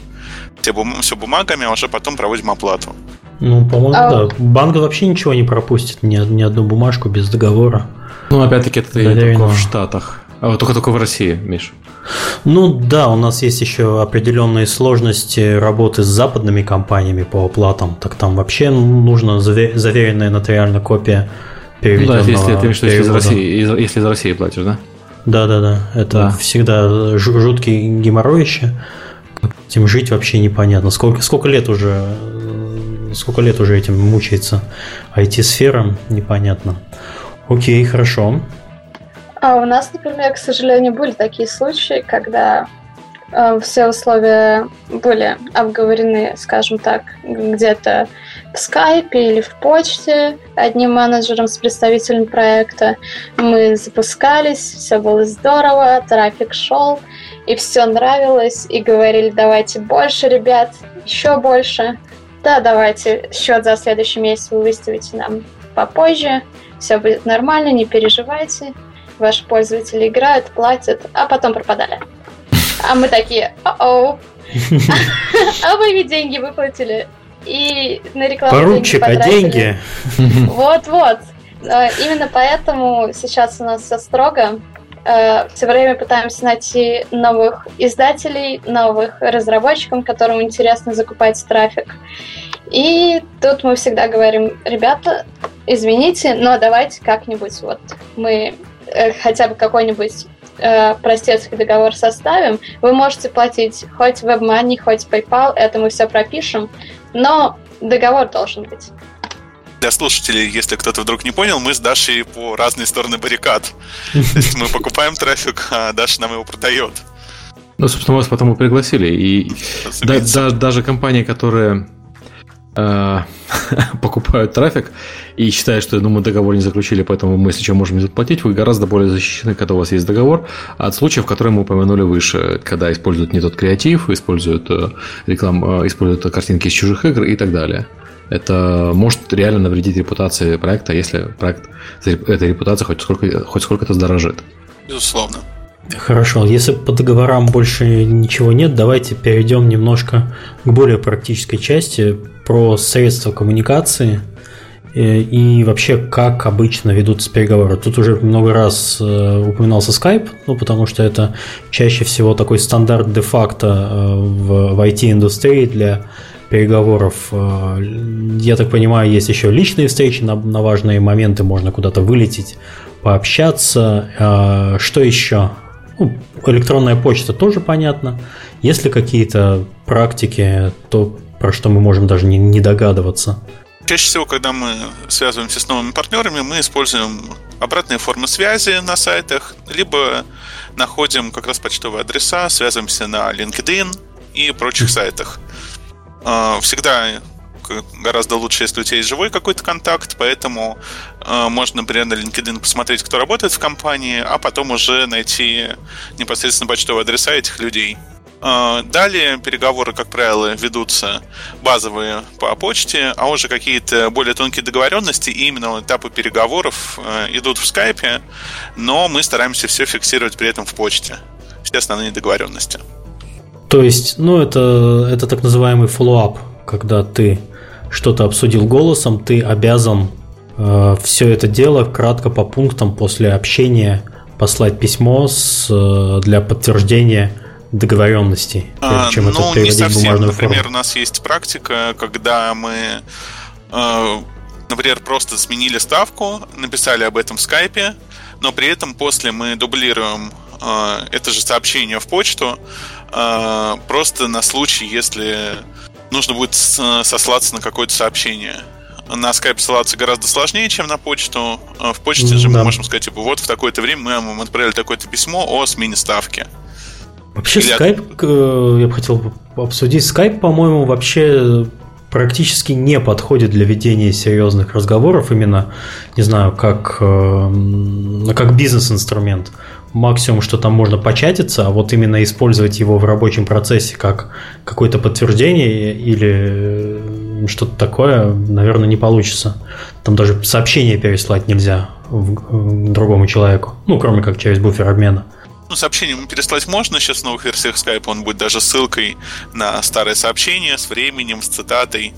все, бум- все бумагами, а уже потом проводим оплату. Ну, по-моему, а... да. Банк вообще ничего не пропустит, ни, ни одну бумажку без договора. Ну, опять-таки, это только в Штатах. А только только в России, Миш. Ну да, у нас есть еще определенные сложности работы с западными компаниями по оплатам. Так там вообще нужно заверенная нотариальная копия переведенного ну, да, если ты имеешь если из России, если из России платишь, да? Да, да, да. Это да. всегда жуткий геморроище. Этим жить вообще непонятно. Сколько, сколько лет уже сколько лет уже этим мучается IT-сфера, непонятно. Окей, хорошо. А у нас, например, к сожалению, были такие случаи, когда э, все условия были обговорены, скажем так, где-то в скайпе или в почте одним менеджером с представителем проекта. Мы запускались, все было здорово, трафик шел, и все нравилось, и говорили, давайте больше, ребят, еще больше. Да, давайте счет за следующий месяц вы выставите нам попозже, все будет нормально, не переживайте ваши пользователи играют, платят, а потом пропадали. А мы такие, о-оу, а вы ведь деньги выплатили. И на рекламу Поручик, а деньги? Вот-вот. Именно поэтому сейчас у нас все строго. А, все время пытаемся найти новых издателей, новых разработчиков, которым интересно закупать трафик. И тут мы всегда говорим, ребята, извините, но давайте как-нибудь вот мы Э, хотя бы какой-нибудь э, простецкий договор составим, вы можете платить хоть WebMoney, хоть PayPal, это мы все пропишем, но договор должен быть. Для слушателей, если кто-то вдруг не понял, мы с Дашей по разные стороны баррикад. То есть мы покупаем трафик, а Даша нам его продает. Ну, собственно, вас потом и пригласили. И да, да, даже компании, которые э, покупают трафик и считают, что ну, мы договор не заключили, поэтому мы, если что, можем заплатить, вы гораздо более защищены, когда у вас есть договор, от случаев, которые мы упомянули выше, когда используют не тот креатив, используют э, рекламу, э, используют картинки из чужих игр и так далее. Это может реально навредить репутации проекта, если проект эта репутация хоть сколько хоть сколько-то сдорожит. Безусловно. Хорошо, если по договорам больше ничего нет, давайте перейдем немножко к более практической части про средства коммуникации э, и вообще как обычно ведутся переговоры. Тут уже много раз э, упоминался Skype, ну потому что это чаще всего такой стандарт де-факто э, в IT-индустрии для переговоров. Я так понимаю, есть еще личные встречи на, на важные моменты, можно куда-то вылететь, пообщаться. Что еще? Ну, электронная почта тоже понятно. Если какие-то практики, то про что мы можем даже не, не догадываться. Чаще всего, когда мы связываемся с новыми партнерами, мы используем обратные формы связи на сайтах, либо находим как раз почтовые адреса, связываемся на LinkedIn и прочих сайтах. А, всегда гораздо лучше, если у тебя есть живой какой-то контакт, поэтому э, можно, например, на LinkedIn посмотреть, кто работает в компании, а потом уже найти непосредственно почтовые адреса этих людей. Э, далее переговоры, как правило, ведутся базовые по почте, а уже какие-то более тонкие договоренности и именно этапы переговоров э, идут в скайпе, но мы стараемся все фиксировать при этом в почте. Все основные договоренности. То есть, ну, это, это так называемый follow-up, когда ты что-то обсудил голосом, ты обязан э, все это дело кратко по пунктам после общения послать письмо с, э, для подтверждения договоренностей, а, чем ну, это не совсем. Например, форму. у нас есть практика, когда мы, э, например, просто сменили ставку, написали об этом в скайпе, но при этом после мы дублируем э, это же сообщение в почту, просто на случай, если нужно будет сослаться на какое-то сообщение. На Skype ссылаться гораздо сложнее, чем на почту. А в почте же да. мы можем сказать, типа, вот в такое-то время мы вам отправили такое-то письмо о смене ставки. Вообще Или Skype, от... Э, я бы хотел обсудить, Skype, по-моему, вообще практически не подходит для ведения серьезных разговоров, именно, не знаю, как, э, как бизнес-инструмент максимум, что там можно початиться, а вот именно использовать его в рабочем процессе как какое-то подтверждение или что-то такое, наверное, не получится. Там даже сообщение переслать нельзя в, другому человеку, ну, кроме как через буфер обмена. Ну, сообщение переслать можно, сейчас в новых версиях Skype он будет даже ссылкой на старое сообщение с временем, с цитатой.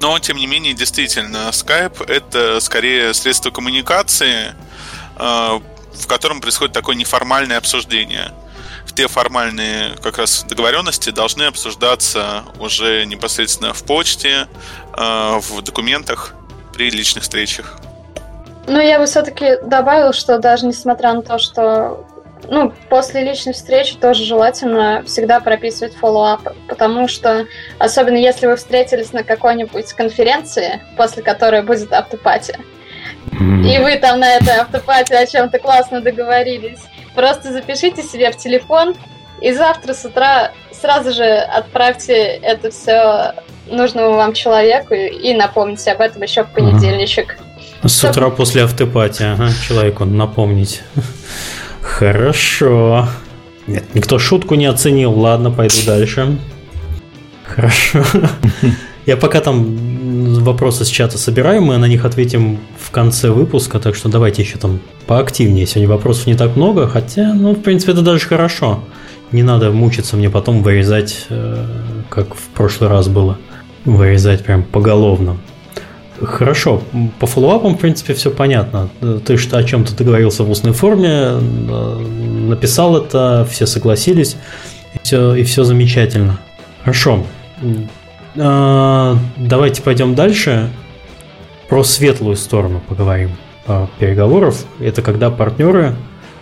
Но, тем не менее, действительно, Skype — это скорее средство коммуникации, а, в котором происходит такое неформальное обсуждение. Те формальные как раз договоренности должны обсуждаться уже непосредственно в почте, э, в документах при личных встречах. Ну, я бы все-таки добавил, что даже несмотря на то, что ну, после личной встречи тоже желательно всегда прописывать follow-up, потому что, особенно если вы встретились на какой-нибудь конференции, после которой будет afterparty, mm-hmm. И вы там на этой afterparty о чем-то классно договорились, просто запишите себе в телефон, и завтра с утра сразу же отправьте это все нужному вам человеку и напомните об этом еще в понедельничек. С утра после автопати, ага, человеку напомнить. Хорошо. Нет, никто шутку не оценил. Ладно, пойду дальше. Хорошо. Я пока там вопросы с чата собираю, мы на них ответим в конце выпуска, так что давайте еще там поактивнее. Сегодня вопросов не так много, хотя, ну, в принципе, это даже хорошо. Не надо мучиться мне потом вырезать, э, как в прошлый раз было. Вырезать прям поголовно. Хорошо, по фоллоуапам, в принципе, все понятно. Ты что о чем-то договорился в устной форме, написал это, все согласились, и все, и все замечательно. Хорошо. А, давайте пойдем дальше. Про светлую сторону поговорим переговоров. Это когда партнеры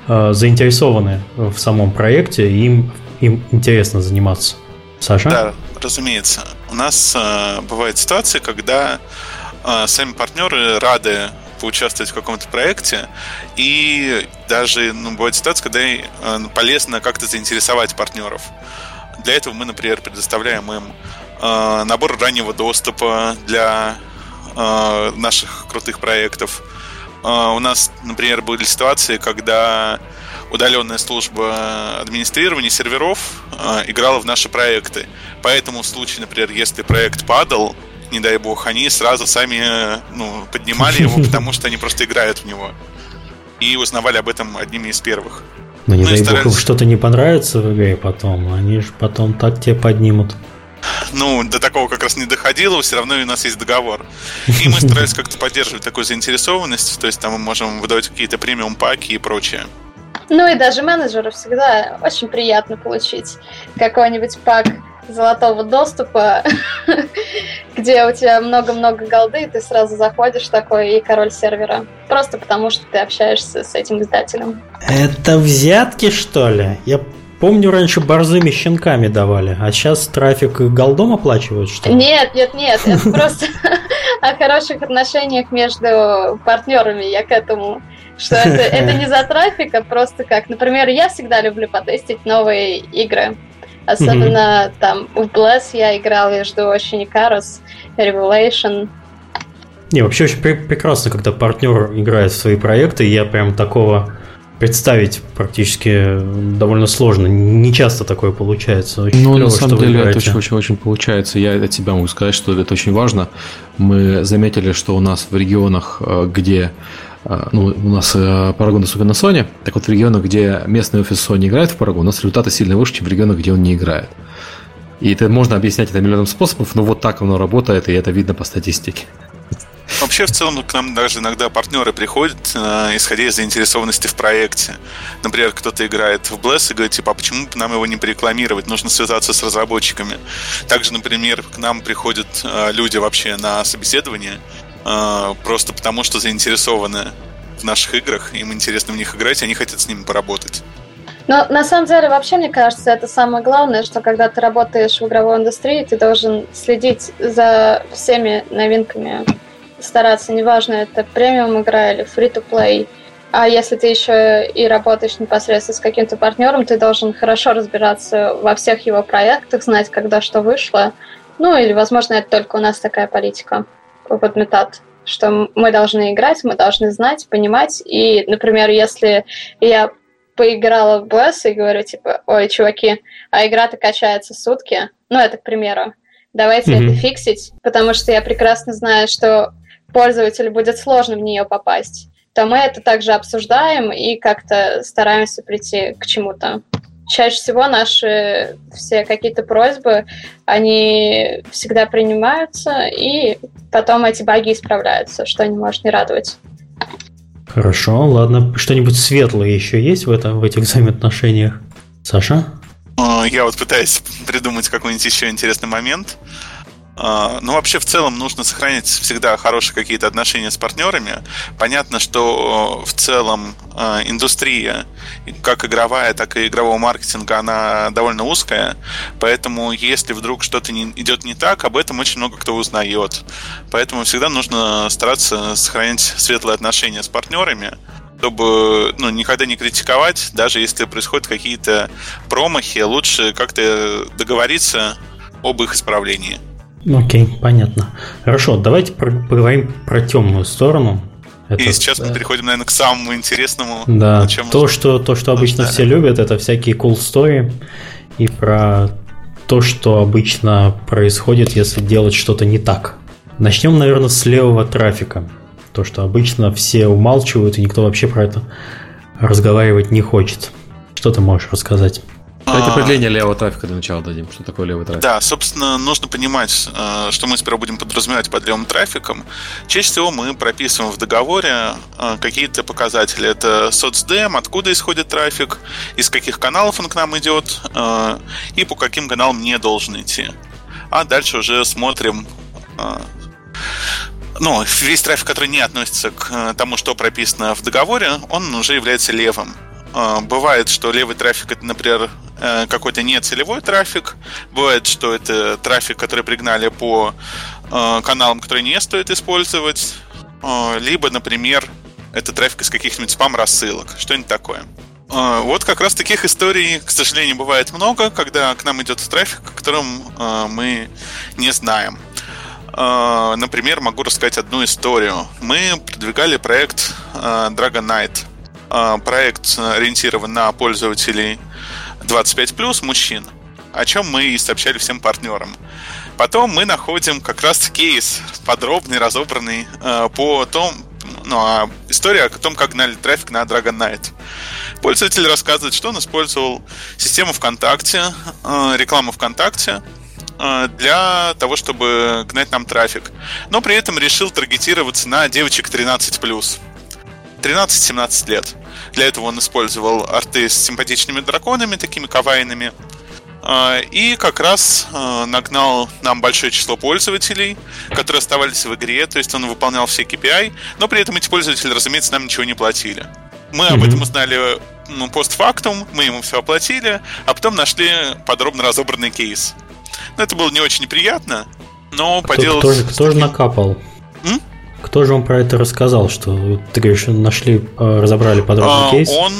а, заинтересованы в самом проекте, и им, им интересно заниматься. Саша? Да, разумеется. У нас э, бывают ситуации, когда а, сами партнеры рады поучаствовать в каком-то проекте, и даже ну, бывает ситуация, когда а, полезно как-то заинтересовать партнеров. Для этого мы, например, предоставляем им э, набор раннего доступа для э, наших крутых проектов. Э, у нас, например, были ситуации, когда удаленная служба администрирования серверов э, играла в наши проекты. Поэтому в случае, например, если проект падал, не дай бог, они сразу сами ну, поднимали его, потому что они просто играют в него. И узнавали об этом одними из первых. Но не ну, дай старались... бог, что-то не понравится в игре потом, они же потом так тебе поднимут. Ну, до такого как раз не доходило, все равно у нас есть договор. И мы старались как-то поддерживать такую заинтересованность, то есть там мы можем выдавать какие-то премиум паки и прочее. Ну и даже менеджеру всегда очень приятно получить какой-нибудь пак золотого доступа, где у тебя много-много голды, и ты сразу заходишь такой и король сервера. Просто потому, что ты общаешься с этим издателем. Это взятки, что ли? Я помню, раньше борзыми щенками давали, а сейчас трафик голдом оплачивают, что ли? Нет, нет, нет, это просто о хороших отношениях между партнерами, я к этому что это, это не за трафик, а просто как, например, я всегда люблю потестить новые игры. Особенно там в Bless я играл, я жду очень Икарус, Revelation. Не, вообще очень прекрасно, когда партнер играет в свои проекты, я прям такого представить практически довольно сложно. Не часто такое получается. Очень ну, на самом деле, это очень-очень-очень получается. Я от себя могу сказать, что это очень важно. Мы заметили, что у нас в регионах, э, где а, ну, у нас э, Paragon доступен на Sony, так вот в регионах, где местный офис Sony играет в Paragon, у нас результаты сильно выше, чем в регионах, где он не играет. И это можно объяснять это миллионом способов, но вот так оно работает, и это видно по статистике. Вообще, в целом, к нам даже иногда партнеры приходят, э, исходя из заинтересованности в проекте. Например, кто-то играет в Bless и говорит, типа, а почему бы нам его не порекламировать? Нужно связаться с разработчиками. Также, например, к нам приходят э, люди вообще на собеседование а, просто потому, что заинтересованы в наших играх, им интересно в них играть, и они хотят с ними поработать. Но на самом деле, вообще, мне кажется, это самое главное, что когда ты работаешь в игровой индустрии, ты должен следить за всеми новинками, стараться, неважно, это премиум игра или free-to-play. А если ты еще и работаешь непосредственно с каким-то партнером, ты должен хорошо разбираться во всех его проектах, знать, когда что вышло. Ну, или, возможно, это только у нас такая политика вот метод, что мы должны играть, мы должны знать, понимать. И, например, если я поиграла в БС и говорю, типа, ой, чуваки, а игра-то качается сутки, ну, это к примеру, давайте mm-hmm. это фиксить, потому что я прекрасно знаю, что пользователю будет сложно в нее попасть, то мы это также обсуждаем и как-то стараемся прийти к чему-то чаще всего наши все какие-то просьбы, они всегда принимаются, и потом эти баги исправляются, что не может не радовать. Хорошо, ладно. Что-нибудь светлое еще есть в, это, в этих взаимоотношениях? Саша? Я вот пытаюсь придумать какой-нибудь еще интересный момент. А, ну, вообще, в целом, нужно сохранять всегда хорошие какие-то отношения с партнерами. Понятно, что в целом а, индустрия, как игровая, так и игрового маркетинга, она довольно узкая. Поэтому, если вдруг что-то не, идет не так, об этом очень много кто узнает. Поэтому всегда нужно стараться сохранять светлые отношения с партнерами чтобы ну, никогда не критиковать, даже если происходят какие-то промахи, лучше как-то договориться об их исправлении. Окей, понятно. Хорошо, давайте поговорим про темную сторону. Это, и сейчас мы переходим, наверное, к самому интересному. Да, то, что, то, что обычно все любят, это всякие cool story и про то, что обычно происходит, если делать что-то не так. Начнем, наверное, с левого трафика. То, что обычно все умалчивают, и никто вообще про это разговаривать не хочет. Что ты можешь рассказать? Давайте определение левого трафика для начала дадим. Что такое левый трафик? Да, собственно, нужно понимать, э, что мы сперва будем подразумевать под левым трафиком. Чаще всего мы прописываем в договоре э, какие-то показатели. Это соцдем, откуда исходит трафик, из каких каналов он к нам идет э, и по каким каналам не должен идти. А дальше уже смотрим ну, весь трафик, который не относится к тому, что прописано в договоре, он уже является левым. Бывает, что левый трафик это, например, какой-то нецелевой трафик. Бывает, что это трафик, который пригнали по э, каналам, которые не стоит использовать. Э, либо, например, это трафик из каких-нибудь спам-рассылок. Что-нибудь такое. Вот как раз таких историй, к сожалению, бывает много, когда к нам идет трафик, о котором мы не знаем. Например, могу рассказать одну историю. Мы продвигали проект Dragon Knight. Проект ориентирован на пользователей 25 плюс мужчин, о чем мы и сообщали всем партнерам. Потом мы находим как раз кейс подробный, разобранный э, по том, ну, а история о том, как гнали трафик на Dragon Knight. Пользователь рассказывает, что он использовал систему ВКонтакте, э, рекламу ВКонтакте э, для того, чтобы гнать нам трафик. Но при этом решил таргетироваться на девочек 13+. 13-17 лет. Для этого он использовал арты с симпатичными драконами, такими кавайными. А, и как раз а, нагнал нам большое число пользователей, которые оставались в игре, то есть он выполнял все KPI, но при этом эти пользователи, разумеется, нам ничего не платили. Мы mm-hmm. об этом узнали ну, постфактум, мы ему все оплатили, а потом нашли подробно разобранный кейс. Ну, это было не очень неприятно, но кто, поделать... Кто, кто же накапал? М? Кто же вам про это рассказал, что ты говоришь, нашли, э, разобрали подробный а, кейс? Он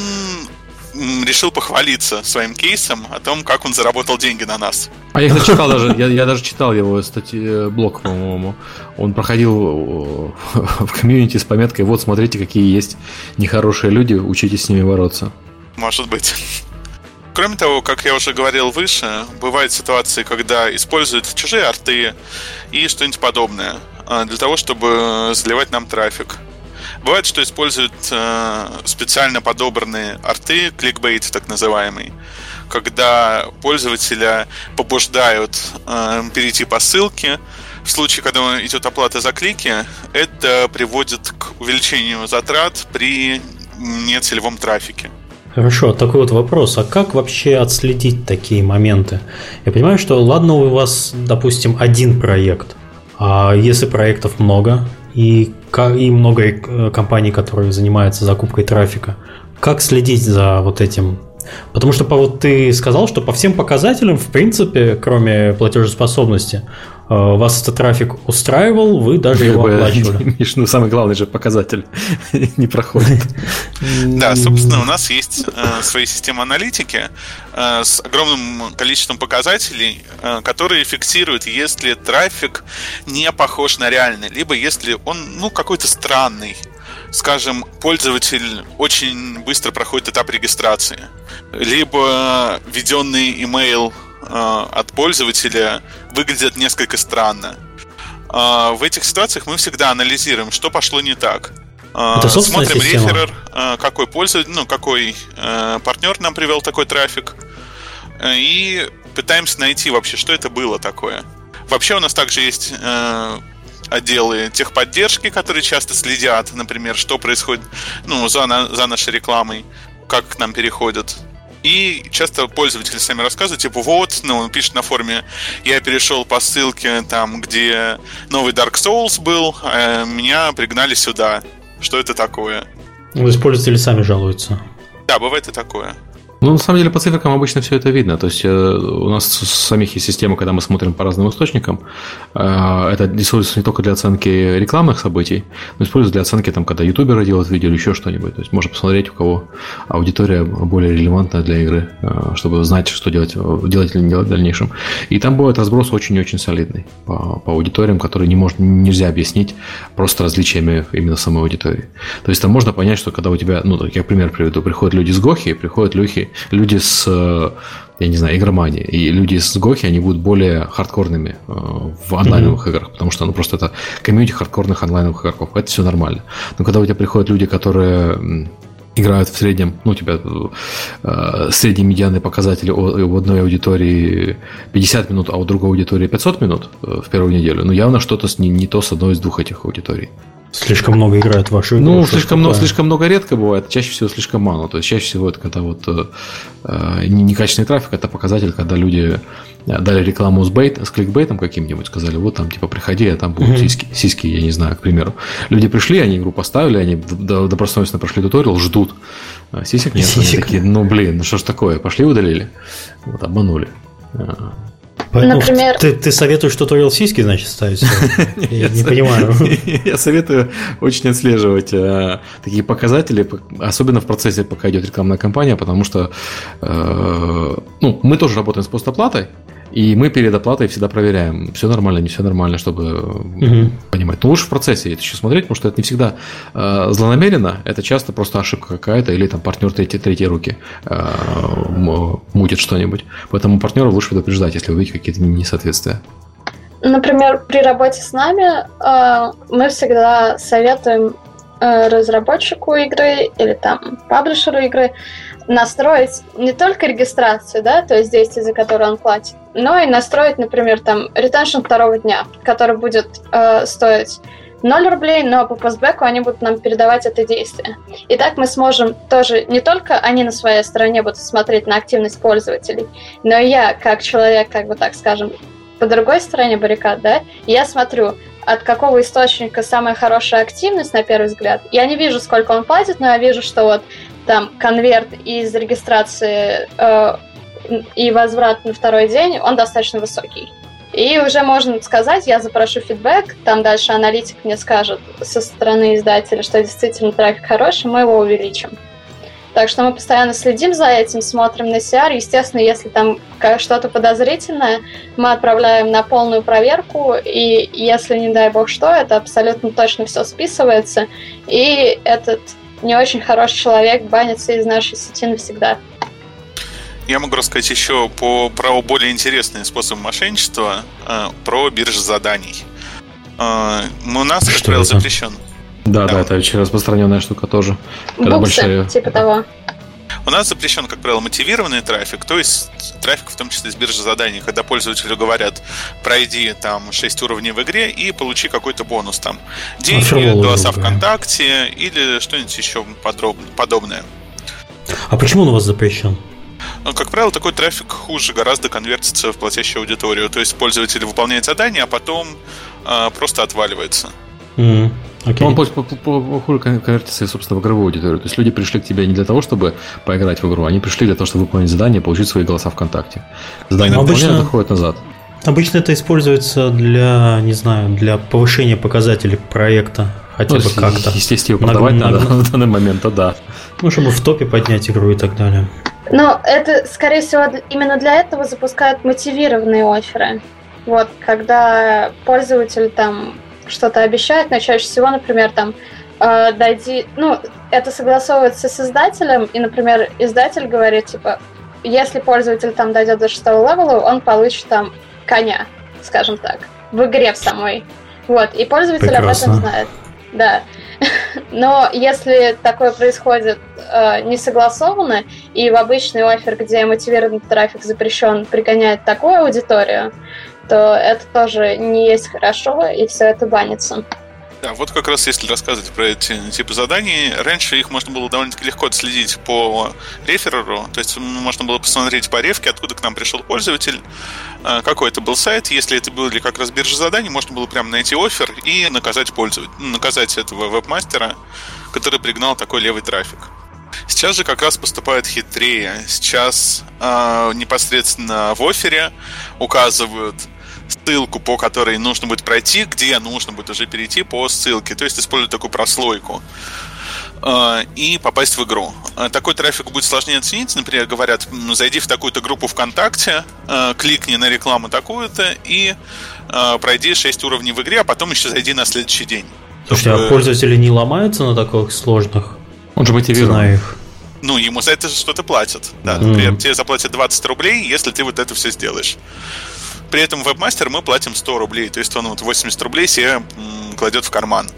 решил похвалиться своим кейсом о том, как он заработал деньги на нас. А я читал даже, я, я даже читал его статьи, э, блог, по-моему. Он проходил э, в комьюнити с пометкой «Вот, смотрите, какие есть нехорошие люди, учитесь с ними бороться». Может быть. Кроме того, как я уже говорил выше, бывают ситуации, когда используют чужие арты и что-нибудь подобное. А, для того, чтобы заливать нам трафик. Бывает, что используют э, специально подобранные арты, кликбейт так называемый, когда пользователя побуждают э, перейти по ссылке. В случае, когда идет оплата за клики, это приводит к увеличению затрат при нецелевом трафике. Хорошо, такой вот вопрос. А как вообще отследить такие моменты? Я понимаю, что ладно, у вас, допустим, один проект – а если проектов много и, и много э, компаний, которые занимаются закупкой трафика, как следить за вот этим? Потому что вот ты сказал, что по всем показателям, в принципе, кроме платежеспособности, вас этот трафик устраивал, вы даже его оплачивали. Миш, ну самый главный же показатель не проходит. Да, собственно, у нас есть э, свои системы аналитики э, с огромным количеством показателей, которые фиксируют, если трафик не похож на реальный, либо если он ну, какой-то странный. Скажем, пользователь очень быстро проходит этап регистрации, либо введенный email Э, от пользователя выглядят несколько странно. Э, в этих ситуациях мы всегда анализируем, что пошло не так. Э, Это Смотрим система. реферер, какой пользователь, ну, какой партнер нам привел такой трафик. И пытаемся найти вообще, что это было такое. Вообще у нас также есть отделы техподдержки, которые часто следят, например, что происходит ну, за, за нашей рекламой, как к нам переходят. И часто пользователи сами рассказывают, типа, вот, ну, он пишет на форуме, я перешел по ссылке, там, где новый Dark Souls был, а меня пригнали сюда. Что это такое? Ну, пользователи сами жалуются. Да, бывает и такое. Ну, на самом деле, по цифрам обычно все это видно. То есть, э, у нас самих есть система, когда мы смотрим по разным источникам. Э, это используется не только для оценки рекламных событий, но используется для оценки, там, когда ютуберы делают видео или еще что-нибудь. То есть, можно посмотреть, у кого аудитория более релевантная для игры, э, чтобы знать, что делать, делать или не делать в дальнейшем. И там бывает разброс очень-очень солидный по, по аудиториям, которые не может, нельзя объяснить просто различиями именно самой аудитории. То есть, там можно понять, что когда у тебя, ну, я пример приведу, приходят люди с Гохи, приходят люди люди с, э, я не знаю, игромании. И люди с Гохи, они будут более хардкорными э, в онлайновых mm-hmm. играх, потому что ну, просто это комьюнити хардкорных онлайновых игроков. Это все нормально. Но когда у тебя приходят люди, которые играют в среднем, ну, у тебя э, средний медианный показатель у одной аудитории 50 минут, а у другой аудитории 500 минут э, в первую неделю, ну, явно что-то не, не то с одной из двух этих аудиторий. Слишком много играют в вашу игру. Ну, слишком много, слишком много редко бывает, чаще всего слишком мало. То есть чаще всего это когда вот э, э некачественный трафик, это показатель, когда люди э, дали рекламу с, бейт, с кликбейтом каким-нибудь, сказали, вот там типа приходи, а там будут mm-hmm. сиськи, сиськи, я не знаю, к примеру. Люди пришли, они игру поставили, они добросовестно прошли туториал, ждут. А сисек нет, Сисек. они такие, ну блин, ну что ж такое, пошли удалили. Вот, обманули. Поэтому Например... Ты, ты советуешь туториал сиськи, значит, ставить? Я не понимаю. Я советую очень отслеживать э, такие показатели, особенно в процессе, пока идет рекламная кампания, потому что э, ну, мы тоже работаем с постоплатой, и мы перед оплатой всегда проверяем, все нормально, не все нормально, чтобы угу. понимать. Но лучше в процессе это еще смотреть, потому что это не всегда э, злонамеренно, это часто просто ошибка какая-то, или там партнер третьей, третьей руки э, мутит что-нибудь. Поэтому партнеру лучше предупреждать, если вы видите какие-то несоответствия. Например, при работе с нами э, мы всегда советуем разработчику игры или там паблишеру игры настроить не только регистрацию, да, то есть действие, за которое он платит, но и настроить, например, там ретеншн второго дня, который будет э, стоить 0 рублей, но по постбеку они будут нам передавать это действие. И так мы сможем тоже, не только они на своей стороне будут смотреть на активность пользователей, но и я, как человек, как бы так скажем, по другой стороне баррикад, да, я смотрю, от какого источника самая хорошая активность, на первый взгляд. Я не вижу, сколько он платит, но я вижу, что вот там конверт из регистрации э, и возврат на второй день, он достаточно высокий. И уже можно сказать, я запрошу фидбэк, там дальше аналитик мне скажет со стороны издателя, что действительно трафик хороший, мы его увеличим. Так что мы постоянно следим за этим, смотрим на CR. Естественно, если там что-то подозрительное, мы отправляем на полную проверку, и если, не дай бог что, это абсолютно точно все списывается, и этот не очень хороший человек банится из нашей сети навсегда. Я могу рассказать еще по, про более интересные способы мошенничества, э, про биржи заданий. Э, у нас, как правило, запрещен. Да, да, да, это очень распространенная штука тоже. Когда Буксы, большая... типа того. У нас запрещен, как правило, мотивированный трафик, то есть трафик в том числе с биржи заданий, когда пользователю говорят, пройди там 6 уровней в игре и получи какой-то бонус там. Деньги, голоса ВКонтакте или что-нибудь еще подобное. А почему он у вас запрещен? Ну, как правило, такой трафик хуже гораздо конвертится в платящую аудиторию. То есть пользователь выполняет задание, а потом э, просто отваливается. Mm. Okay. Он хуже конвертится, собственно, в игровую аудиторию. То есть люди пришли к тебе не для того, чтобы поиграть в игру, они пришли для того, чтобы выполнить задание и получить свои голоса ВКонтакте. Задание обычно доходит назад. Обычно это используется для, не знаю, для повышения показателей проекта хотя ну, бы как-то. Естественно, его продавать на, надо на, в данный момент, то да. Ну, чтобы в топе поднять игру и так далее. Но это, скорее всего, именно для этого запускают мотивированные оферы. Вот, когда пользователь там что-то обещает, но чаще всего, например, там э, дойди, ну, это согласовывается с издателем, и, например, издатель говорит, типа, если пользователь там дойдет до шестого левела, он получит там коня, скажем так, в игре в самой. Вот, и пользователь Прекрасно. об этом знает. Да. Но если такое происходит э, не согласованно, и в обычный офер, где мотивированный трафик запрещен, пригоняет такую аудиторию, то это тоже не есть хорошо, и все это банится. Да, вот как раз если рассказывать про эти типы заданий, раньше их можно было довольно-таки легко отследить по рефереру, то есть можно было посмотреть по рефке, откуда к нам пришел пользователь, э, какой это был сайт, если это были как раз биржа заданий, можно было прямо найти офер и наказать пользователя, наказать этого веб-мастера, который пригнал такой левый трафик. Сейчас же как раз поступает хитрее. Сейчас э, непосредственно в офере указывают ссылку, по которой нужно будет пройти, где нужно будет уже перейти по ссылке. То есть используют такую прослойку э, и попасть в игру. Э, такой трафик будет сложнее оценить. Например, говорят, зайди в такую-то группу ВКонтакте, э, кликни на рекламу такую-то и пройди 6 уровней в игре, а потом еще зайди на следующий день. Слушайте, чтобы... а пользователи не ломаются на таких сложных? Он же мотивирован. их. Ну, ему за это что-то платят. Да, например, mm-hmm. тебе заплатят 20 рублей, если ты вот это все сделаешь. При этом вебмастер мы платим 100 рублей, то есть он вот 80 рублей себе кладет в карман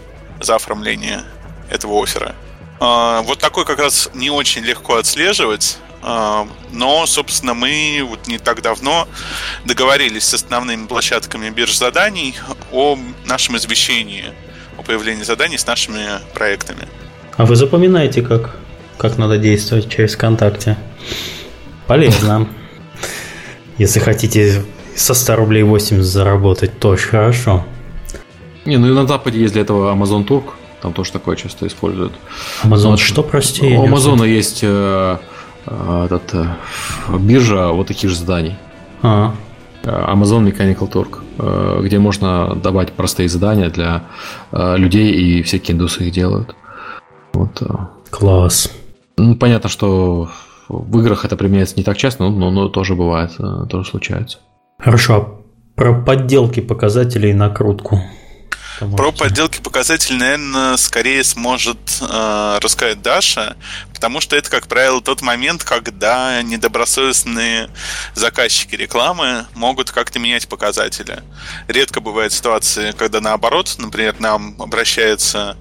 за оформление этого оффера. А, вот такой как раз не очень легко отслеживать, а, но, собственно, мы вот не так давно договорились с основными площадками бирж заданий о нашем извещении о появлении заданий с нашими проектами. А вы запоминаете, как, как надо действовать через ВКонтакте? Полезно. Если хотите со 100 рублей 80 заработать, то очень хорошо. Не, ну и на Западе есть для этого Amazon Турк. Там тоже такое часто используют. Amazon вот, что, прости? У Амазона есть э, э, этот, э, биржа вот таких же зданий. А. Amazon Mechanical Turk, э, где можно добавить простые задания для э, людей, и всякие индусы их делают. Вот. Э. Класс. Ну, понятно, что в играх это применяется не так часто, но, но тоже бывает, тоже случается. Хорошо, а про подделки показателей и накрутку. Про подделки показателей, наверное, скорее сможет э, рассказать Даша, потому что это, как правило, тот момент, когда недобросовестные заказчики рекламы могут как-то менять показатели. Редко бывают ситуации, когда наоборот, например, нам обращается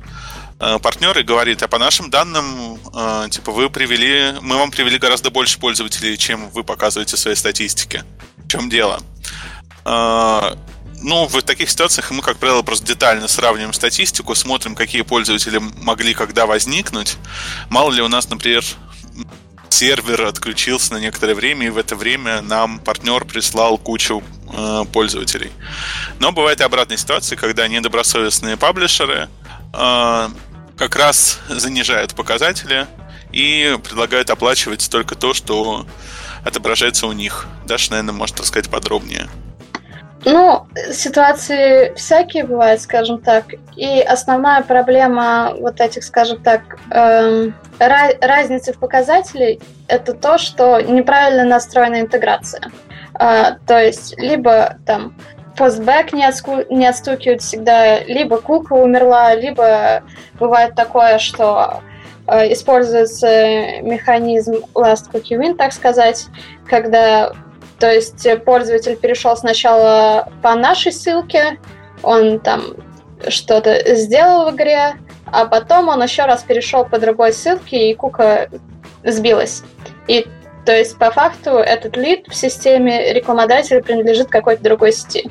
партнер и говорит, а по нашим данным, э, типа, вы привели, мы вам привели гораздо больше пользователей, чем вы показываете в своей статистике. В чем дело? Э, ну, в таких ситуациях мы, как правило, просто детально сравниваем статистику, смотрим, какие пользователи могли когда возникнуть. Мало ли у нас, например, сервер отключился на некоторое время, и в это время нам партнер прислал кучу э, пользователей. Но бывает и обратная ситуация, когда недобросовестные паблишеры э, как раз занижают показатели и предлагают оплачивать только то, что отображается у них. Даша, наверное, может рассказать подробнее. Ну, ситуации всякие бывают, скажем так. И основная проблема вот этих, скажем так, эм, разницы в показателей это то, что неправильно настроена интеграция. Э, то есть, либо там постбэк не, отску- не отстукивают всегда, либо кука умерла, либо бывает такое, что э, используется механизм last cookie win, так сказать, когда то есть пользователь перешел сначала по нашей ссылке, он там что-то сделал в игре, а потом он еще раз перешел по другой ссылке, и кука сбилась. И то есть по факту этот лид в системе рекламодателя принадлежит какой-то другой сети.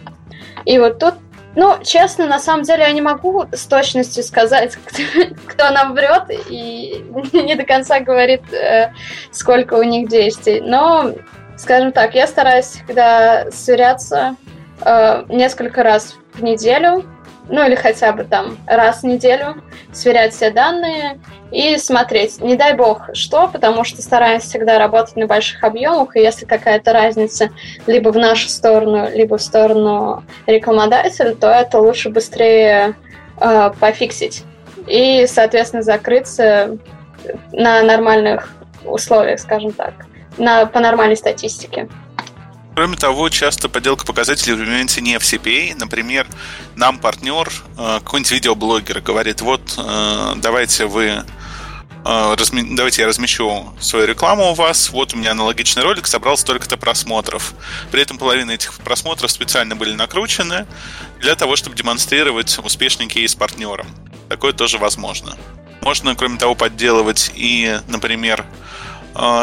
И вот тут, ну, честно, на самом деле я не могу с точностью сказать, кто, кто нам врет и не до конца говорит, э, сколько у них действий. Но Скажем так, я стараюсь всегда сверяться э, несколько раз в неделю, ну или хотя бы там раз в неделю, сверять все данные и смотреть. Не дай бог что, потому что стараюсь всегда работать на больших объемах, и если какая-то разница либо в нашу сторону, либо в сторону рекламодателя, то это лучше быстрее э, пофиксить и, соответственно, закрыться на нормальных условиях, скажем так на, по нормальной статистике. Кроме того, часто подделка показателей применяется не в CPA. Например, нам партнер, э, какой-нибудь видеоблогер, говорит, вот, э, давайте вы э, давайте я размещу свою рекламу у вас, вот у меня аналогичный ролик, собрал столько-то просмотров. При этом половина этих просмотров специально были накручены для того, чтобы демонстрировать успешный кейс партнером. Такое тоже возможно. Можно, кроме того, подделывать и, например,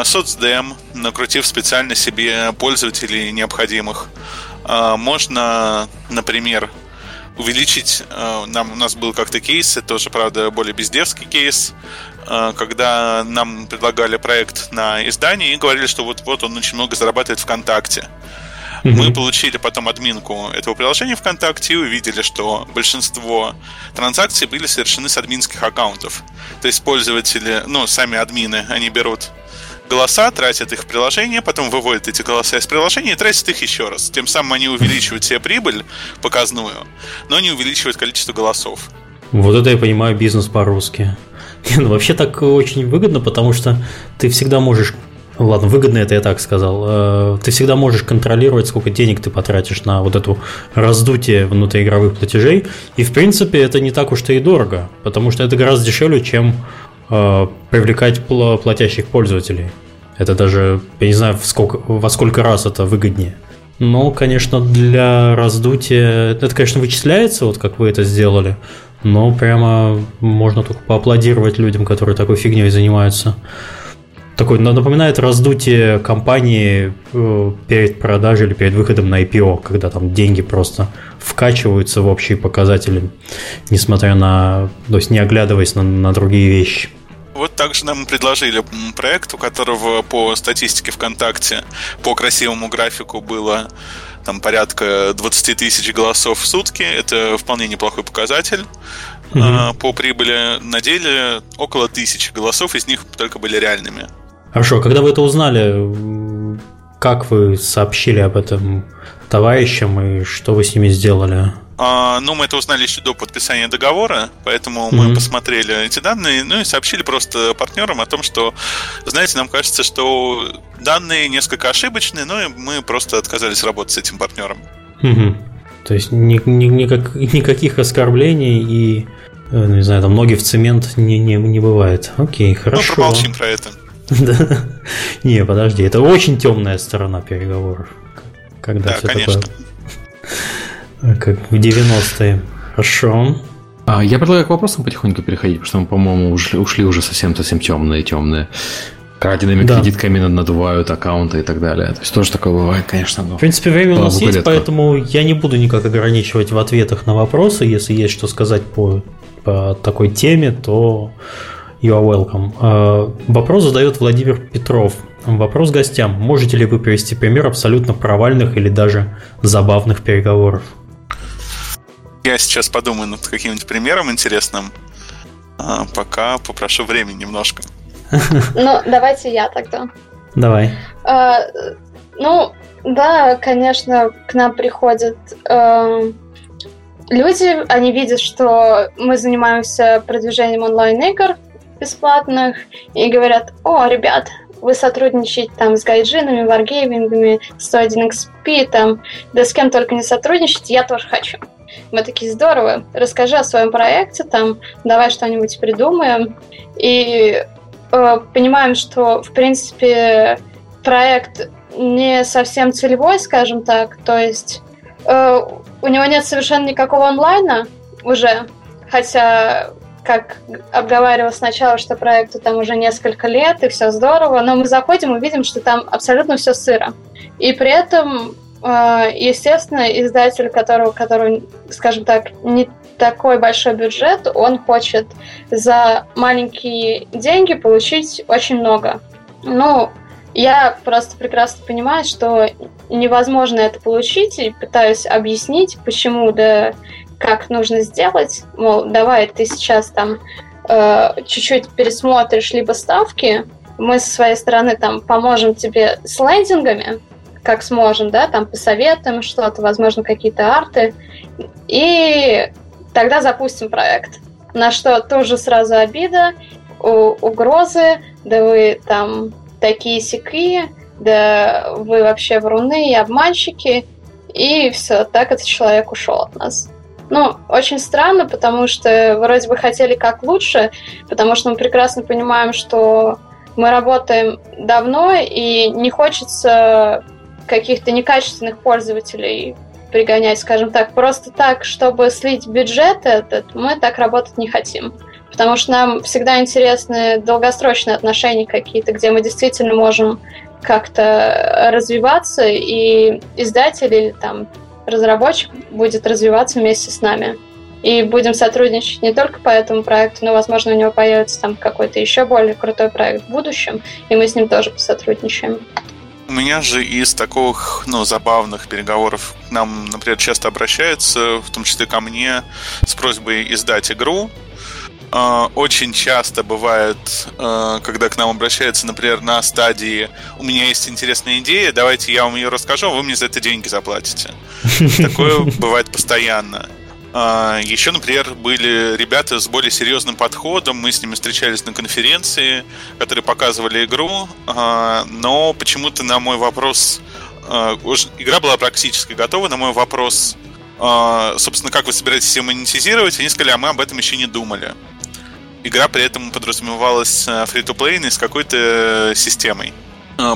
соцдем, накрутив специально себе пользователей необходимых. Можно, например, увеличить, нам, у нас был как-то кейс, это тоже, правда, более бездевский кейс, когда нам предлагали проект на издание и говорили, что вот-вот он очень много зарабатывает ВКонтакте. Mm-hmm. Мы получили потом админку этого приложения ВКонтакте и увидели, что большинство транзакций были совершены с админских аккаунтов. То есть пользователи, ну, сами админы, они берут голоса, тратят их в приложение, потом выводят эти голоса из приложения и тратят их еще раз. Тем самым они увеличивают себе прибыль показную, но не увеличивают количество голосов. Вот это я понимаю бизнес по-русски. Ну, вообще так очень выгодно, потому что ты всегда можешь Ладно, выгодно это я так сказал. Э, ты всегда можешь контролировать, сколько денег ты потратишь на вот эту раздутие внутриигровых платежей. И, в принципе, это не так уж и дорого, потому что это гораздо дешевле, чем э, привлекать платящих пользователей. Это даже, я не знаю, сколько, во сколько раз это выгоднее. Но, конечно, для раздутия... Это, конечно, вычисляется, вот как вы это сделали, но прямо можно только поаплодировать людям, которые такой фигней занимаются такой напоминает раздутие компании э, перед продажей или перед выходом на IPO, когда там деньги просто вкачиваются в общие показатели, несмотря на, то есть не оглядываясь на, на другие вещи. Вот также нам предложили проект, у которого по статистике ВКонтакте, по красивому графику было там порядка 20 тысяч голосов в сутки. Это вполне неплохой показатель угу. по прибыли. На деле около тысячи голосов, из них только были реальными. Хорошо, когда вы это узнали, как вы сообщили об этом товарищам и что вы с ними сделали? А, ну, мы это узнали еще до подписания договора, поэтому mm-hmm. мы посмотрели эти данные, ну и сообщили просто партнерам о том, что, знаете, нам кажется, что данные несколько ошибочные, но мы просто отказались работать с этим партнером. Mm-hmm. То есть ни, ни, никак, никаких оскорблений и, э, не знаю, там ноги в цемент не, не, не бывает. Окей, хорошо. Ну, промолчим про это. Да. Не, подожди, это очень темная сторона переговоров. Когда да, все конечно. такое. Как в 90-е. Хорошо. А, я предлагаю к вопросам потихоньку переходить, потому что мы, по-моему, ушли, ушли уже совсем-совсем темные, темные. Краденными да. кредитками надувают аккаунты и так далее. То есть тоже такое бывает, конечно. Но в принципе, время у нас есть, редко. поэтому я не буду никак ограничивать в ответах на вопросы. Если есть что сказать по, по такой теме, то You are welcome. А, вопрос задает Владимир Петров. Вопрос гостям. Можете ли вы привести пример абсолютно провальных или даже забавных переговоров? Я сейчас подумаю над каким-нибудь примером интересным. А пока попрошу времени немножко. Ну, давайте я тогда. Давай. А, ну, да, конечно, к нам приходят э, люди, они видят, что мы занимаемся продвижением онлайн-игр, бесплатных и говорят, о, ребят, вы сотрудничаете там с гайджинами, варгеймингами, 101XP, там, да с кем только не сотрудничать, я тоже хочу. Мы такие, здорово, расскажи о своем проекте, там, давай что-нибудь придумаем. И э, понимаем, что, в принципе, проект не совсем целевой, скажем так, то есть э, у него нет совершенно никакого онлайна уже, хотя как обговаривал сначала, что проекту там уже несколько лет, и все здорово, но мы заходим и видим, что там абсолютно все сыро. И при этом, э, естественно, издатель, которого, который, скажем так, не такой большой бюджет, он хочет за маленькие деньги получить очень много. Ну, я просто прекрасно понимаю, что невозможно это получить, и пытаюсь объяснить, почему, да как нужно сделать, мол, давай ты сейчас там э, чуть-чуть пересмотришь либо ставки, мы со своей стороны там поможем тебе с лендингами, как сможем, да, там посоветуем что-то, возможно, какие-то арты, и тогда запустим проект. На что тоже сразу обида, угрозы, да вы там такие сякие, да вы вообще вруны и обманщики, и все, так этот человек ушел от нас. Ну, очень странно, потому что вроде бы хотели как лучше, потому что мы прекрасно понимаем, что мы работаем давно, и не хочется каких-то некачественных пользователей пригонять, скажем так, просто так, чтобы слить бюджет этот, мы так работать не хотим. Потому что нам всегда интересны долгосрочные отношения какие-то, где мы действительно можем как-то развиваться, и издатель или там разработчик будет развиваться вместе с нами. И будем сотрудничать не только по этому проекту, но, возможно, у него появится там какой-то еще более крутой проект в будущем, и мы с ним тоже посотрудничаем. У меня же из таких, ну, забавных переговоров к нам, например, часто обращаются, в том числе ко мне, с просьбой издать игру. А, очень часто бывает, а, когда к нам обращаются, например, на стадии «У меня есть интересная идея, давайте я вам ее расскажу, а вы мне за это деньги заплатите». Такое бывает постоянно. Еще, например, были ребята с более серьезным подходом. Мы с ними встречались на конференции, которые показывали игру. Но почему-то на мой вопрос... Игра была практически готова. На мой вопрос, собственно, как вы собираетесь ее монетизировать, они сказали, а мы об этом еще не думали. Игра при этом подразумевалась фри-то-плейной с какой-то системой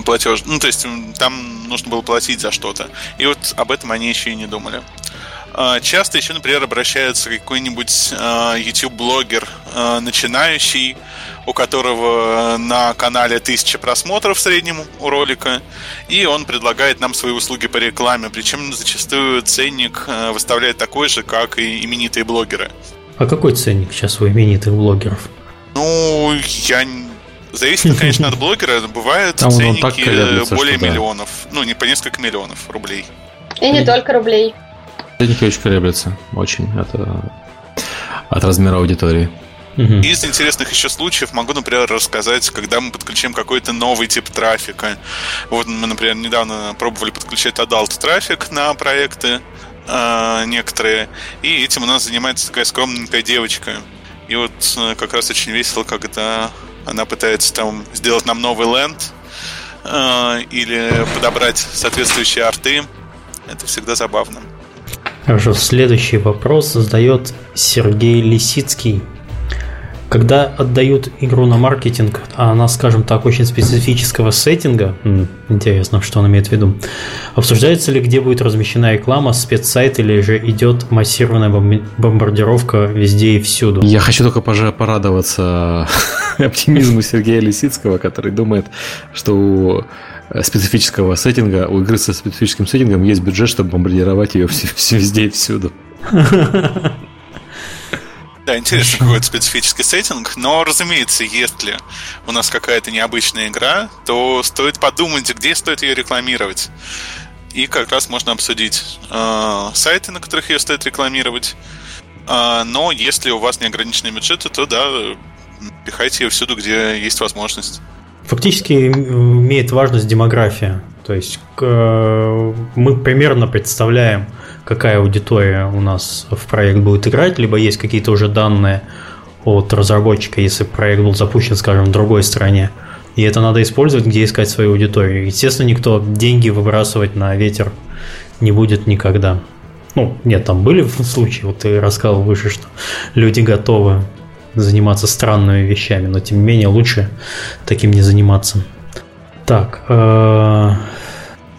платеж. Ну, то есть там нужно было платить за что-то. И вот об этом они еще и не думали. Часто еще, например, обращается какой-нибудь YouTube-блогер начинающий, у которого на канале тысяча просмотров в среднем у ролика, и он предлагает нам свои услуги по рекламе, причем зачастую ценник выставляет такой же, как и именитые блогеры. А какой ценник сейчас у именитых блогеров? Ну, я Зависит, конечно, от блогера. Бывают Там ценники более миллионов. Ну, не по несколько миллионов рублей. И не только рублей. Ценники очень колеблются. Очень. Это от размера аудитории. Из интересных еще случаев могу, например, рассказать, когда мы подключаем какой-то новый тип трафика. Вот мы, например, недавно пробовали подключать adult трафик на проекты э, некоторые, и этим у нас занимается такая скромненькая девочка. И вот э, как раз очень весело, когда она пытается там сделать нам новый ленд э, или подобрать соответствующие арты. Это всегда забавно. Хорошо, следующий вопрос задает Сергей Лисицкий. Когда отдают игру на маркетинг, а она, скажем так, очень специфического сеттинга, интересно, что он имеет в виду, обсуждается ли, где будет размещена реклама, спецсайт или же идет массированная бомбардировка везде и всюду? Я хочу только порадоваться оптимизму Сергея Лисицкого, который думает, что Э, специфического сеттинга, у игры со специфическим сеттингом есть бюджет, чтобы бомбардировать ее все, все везде и всюду. Да, интересно, какой это специфический сеттинг, но, разумеется, если у нас какая-то необычная игра, то стоит подумать, где стоит ее рекламировать. И как раз можно обсудить э, сайты, на которых ее стоит рекламировать. Э, но если у вас неограниченные бюджеты, то да, пихайте ее всюду, где есть возможность. Фактически имеет важность демография. То есть мы примерно представляем, какая аудитория у нас в проект будет играть, либо есть какие-то уже данные от разработчика, если проект был запущен, скажем, в другой стране. И это надо использовать, где искать свою аудиторию. Естественно, никто деньги выбрасывать на ветер не будет никогда. Ну, нет, там были случаи, вот ты рассказывал выше, что люди готовы заниматься странными вещами, но тем не менее лучше таким не заниматься. Так, э,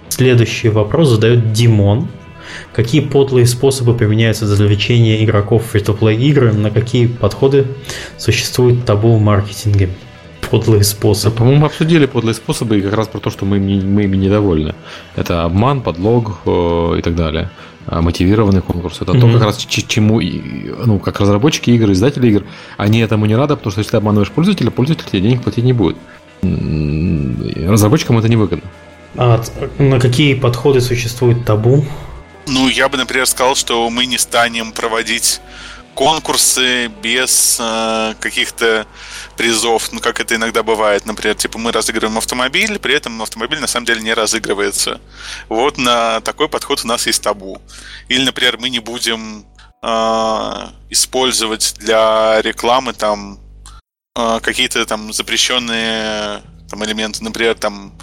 следующий вопрос задает Димон. Какие подлые способы применяются для завлечения игроков в free-to-play игры? На какие подходы существует табу в маркетинге? Подлые способы. По-моему, обсудили подлые способы и как раз про то, что мы, мы ими недовольны. Это обман, подлог э, и так далее. А, мотивированный конкурс. Это mm-hmm. то, как раз чему, ну, как разработчики игр, издатели игр, они этому не рады, потому что если ты обманываешь пользователя, пользователь тебе денег платить не будет. Разработчикам это невыгодно. А на какие подходы существует табу? Ну, я бы, например, сказал, что мы не станем проводить конкурсы без э, каких-то призов, ну, как это иногда бывает. Например, типа мы разыгрываем автомобиль, при этом автомобиль на самом деле не разыгрывается. Вот на такой подход у нас есть табу. Или, например, мы не будем э, использовать для рекламы там э, какие-то там запрещенные там элементы, например, там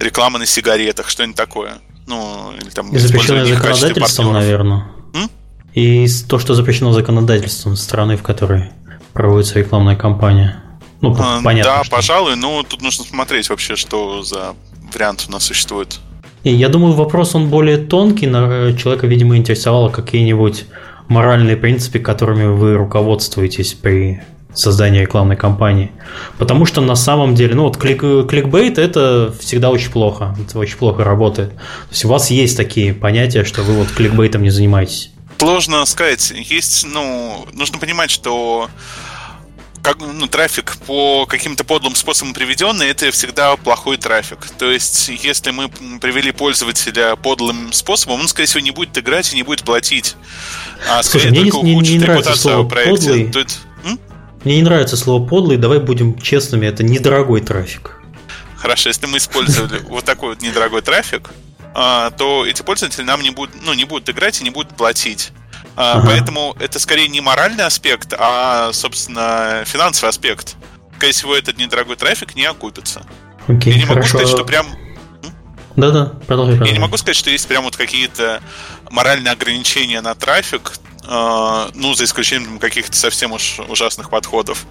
реклама на сигаретах, что-нибудь такое. Ну, или там... И запрещенное законодательством, наверное. М? И то, что запрещено законодательством страны, в которой проводится рекламная кампания. Ну, а, понятно. Да, что... пожалуй, но тут нужно смотреть вообще, что за вариант у нас существует. И я думаю, вопрос он более тонкий, но э, человека, видимо, интересовало какие-нибудь моральные принципы, которыми вы руководствуетесь при создания рекламной кампании. Потому что на самом деле, ну вот клик, кликбейт это всегда очень плохо. Это очень плохо работает. То есть у вас есть такие понятия, что вы вот кликбейтом не занимаетесь. Сложно сказать. Есть, ну, нужно понимать, что как, ну, трафик по каким-то подлым способам приведенный, это всегда плохой трафик. То есть, если мы привели пользователя подлым способом, он, скорее всего, не будет играть и не будет платить. А Слушай, мне не, не, не нравится слово подлый. Это, мне не нравится слово подлый, давай будем честными, это недорогой трафик. Хорошо, если мы использовали вот такой вот недорогой трафик, а, то эти пользователи нам не будут, ну, не будут играть и не будут платить. А, ага. Поэтому это скорее не моральный аспект, а, собственно, финансовый аспект. Скорее всего, этот недорогой трафик не окупится. Окей, Я не хорошо. могу сказать, что прям да-да, продолжай, продолжай. Я не могу сказать, что есть прям вот какие-то моральные ограничения на трафик, ну, за исключением каких-то совсем уж ужасных подходов.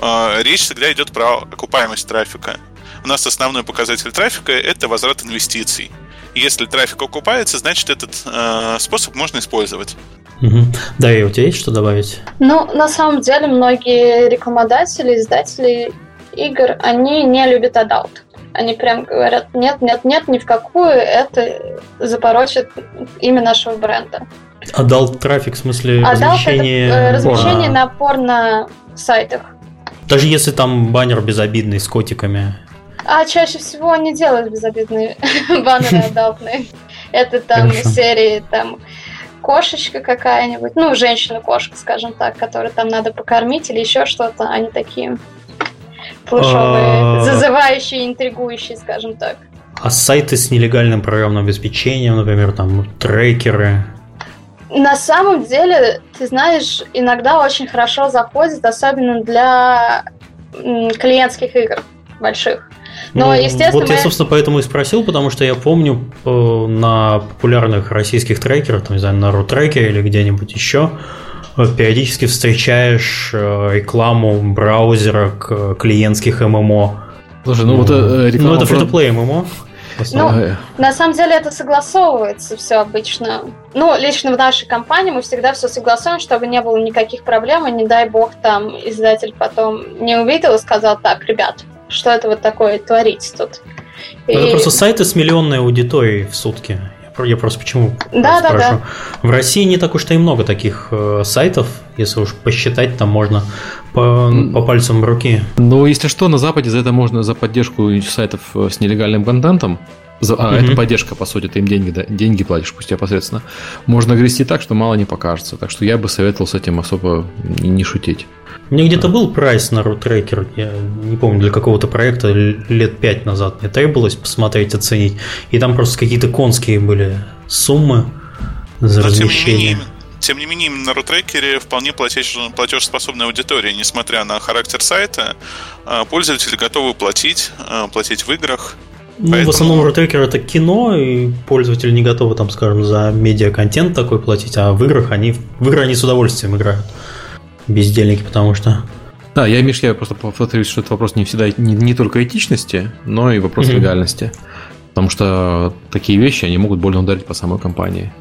Э, речь всегда идет про окупаемость трафика. У нас основной показатель трафика – это возврат инвестиций. Если трафик окупается, значит, этот э, способ можно использовать. Угу. Да, и у тебя есть что добавить? Ну, на самом деле, многие рекламодатели, издатели игр, они не любят adult. Они прям говорят, нет, нет, нет, ни в какую, это запорочит имя нашего бренда. Adult трафик, в смысле adult размещение... это э, размещение на порно-сайтах. Даже если там баннер безобидный с котиками. А чаще всего они делают безобидные баннеры адалтные. Это там Хорошо. серии там кошечка какая-нибудь, ну, женщина-кошка, скажем так, которую там надо покормить или еще что-то, они такие флешовые, а. зазывающие, интригующие, скажем так. А сайты с нелегальным программным обеспечением, например, там трекеры, на самом деле, ты знаешь, иногда очень хорошо заходит, особенно для клиентских игр больших. Но, ну, естественно, вот я, собственно, поэтому и спросил, потому что я помню э, на популярных российских трекерах, там, не знаю, на RoTracker или где-нибудь еще, э, периодически встречаешь э, рекламу браузера к клиентских ММО. Слушай, ну вот э, реклама... Ну, это free-to-play ММО. Ну, на самом деле это согласовывается все обычно. Ну, лично в нашей компании мы всегда все согласуем, чтобы не было никаких проблем, и не дай бог там издатель потом не увидел и сказал, так, ребят, что это вот такое творить тут. И... Это просто сайты с миллионной аудиторией в сутки. Я просто почему да, да, да. В России не так уж и много таких э, сайтов, если уж посчитать, там можно по, по пальцам руки. Ну, если что, на Западе за это можно за поддержку сайтов э, с нелегальным контентом за, а, угу. это поддержка, по сути, ты им деньги, да, деньги платишь, пусть непосредственно. Можно грести так, что мало не покажется. Так что я бы советовал с этим особо не, не шутить. Мне где-то был прайс на RootRacker, я не помню, для какого-то проекта лет пять назад мне требовалось посмотреть, оценить. И там просто какие-то конские были суммы за Но размещение. Тем не менее, на RootRacker вполне платеж, платежеспособная аудитория. Несмотря на характер сайта, а, пользователи готовы платить, а, платить в играх. Ну, Поэтому... в основном RootRacker это кино, и пользователи не готовы, там, скажем, за медиа-контент такой платить, а в играх они, в игры они с удовольствием играют бездельники, потому что... Да, я, Миш, я просто повторюсь, что это вопрос не всегда не, не только этичности, но и вопрос mm-hmm. легальности. Потому что такие вещи, они могут больно ударить по самой компании.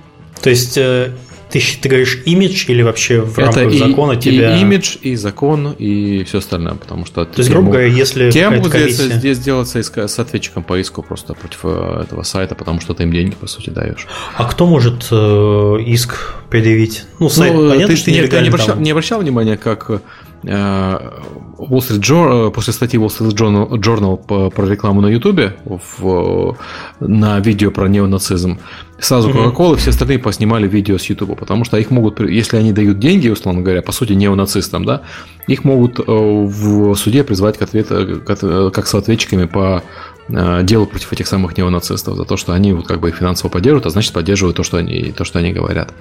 То есть э, ты, ты говоришь имидж или вообще в это рамках и, закона тебя... И имидж, и закон, и все остальное, потому что... То есть, грубо говоря, если могут комиссия... здесь сделаться с ответчиком по иску просто против э, этого сайта, потому что ты им деньги, по сути, даешь. А кто может э, иск предъявить? Ну, сайт, ну, понятно, ты, что ты не обращал, не обращал внимания, как Э, Wall Street Journal, э, после статьи Wall Street Journal, Journal про рекламу на YouTube в, на видео про неонацизм, сразу Coca-Cola и все остальные поснимали видео с YouTube, потому что их могут, если они дают деньги, условно говоря, по сути, неонацистам, да, их могут э, в суде призвать к ответу, как соответчиками по делу против этих самых неонацистов за то, что они вот как бы их финансово поддерживают, а значит поддерживают то, что они, то, что они говорят.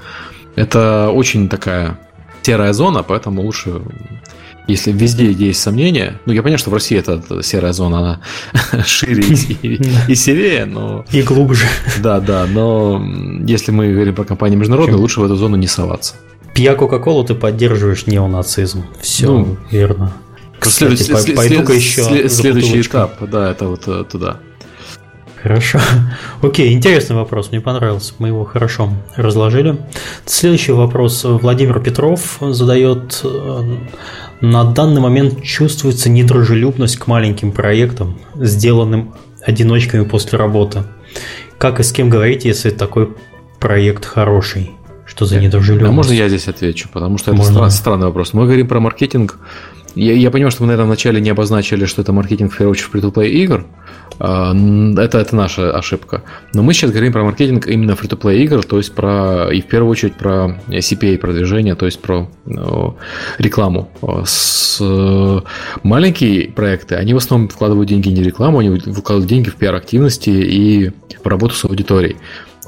Это очень такая серая зона, поэтому лучше, если везде есть сомнения, ну я понимаю, что в России эта, серая зона, она шире и, и серее, но... И глубже. Да, да, но если мы говорим про компании международные, лучше в эту зону не соваться. Пья Кока-Колу, ты поддерживаешь неонацизм. Все ну, верно. Кстати, след, пойду-ка еще след, Следующий этап, да, это вот э, туда. Хорошо. Окей, интересный вопрос, мне понравился. Мы его хорошо разложили. Следующий вопрос Владимир Петров задает. На данный момент чувствуется недружелюбность к маленьким проектам, сделанным одиночками после работы. Как и с кем говорить, если такой проект хороший? Что за недружелюбность? А можно я здесь отвечу? Потому что это можно. странный вопрос. Мы говорим про маркетинг я, я понимаю, что мы, наверное, вначале не обозначили, что это маркетинг, в первую очередь, free-to-play игр. А, это, это наша ошибка. Но мы сейчас говорим про маркетинг именно free-to-play игр, то есть про, и в первую очередь про CPA продвижение, то есть про ну, рекламу. С, маленькие проекты, они в основном вкладывают деньги не в рекламу, они вкладывают деньги в пиар-активности и в работу с аудиторией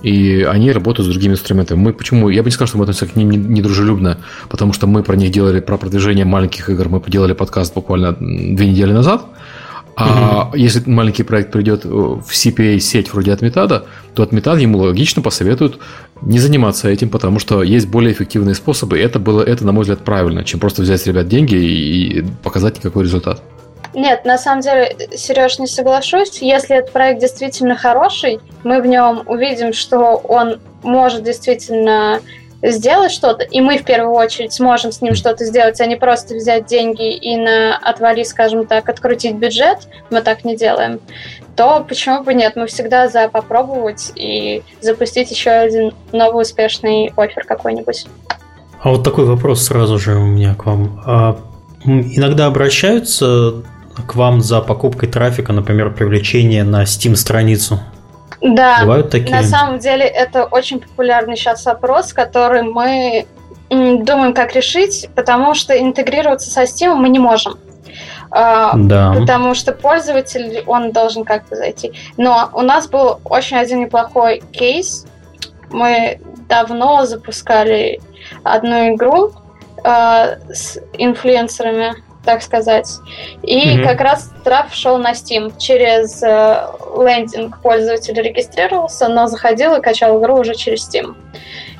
и они работают с другими инструментами. Мы почему? Я бы не сказал, что мы относимся к ним недружелюбно, потому что мы про них делали про продвижение маленьких игр. Мы делали подкаст буквально две недели назад. А mm-hmm. если маленький проект придет в CPA-сеть вроде Отметада, то Отметад ему логично посоветуют не заниматься этим, потому что есть более эффективные способы. И это было, это, на мой взгляд, правильно, чем просто взять с ребят деньги и показать никакой результат. Нет, на самом деле, Сереж, не соглашусь. Если этот проект действительно хороший, мы в нем увидим, что он может действительно сделать что-то, и мы в первую очередь сможем с ним что-то сделать, а не просто взять деньги и на отвали, скажем так, открутить бюджет, мы так не делаем, то почему бы нет? Мы всегда за попробовать и запустить еще один новый успешный офер какой-нибудь. А вот такой вопрос сразу же у меня к вам. А, иногда обращаются к вам за покупкой трафика, например, привлечение на Steam-страницу? Да, Бывают такие? на самом деле это очень популярный сейчас вопрос, который мы думаем, как решить, потому что интегрироваться со Steam мы не можем. А, да. Потому что пользователь, он должен как-то зайти. Но у нас был очень один неплохой кейс. Мы давно запускали одну игру э, с инфлюенсерами так сказать. И mm-hmm. как раз траф шел на Steam. Через э, лендинг пользователь регистрировался, но заходил и качал игру уже через Steam.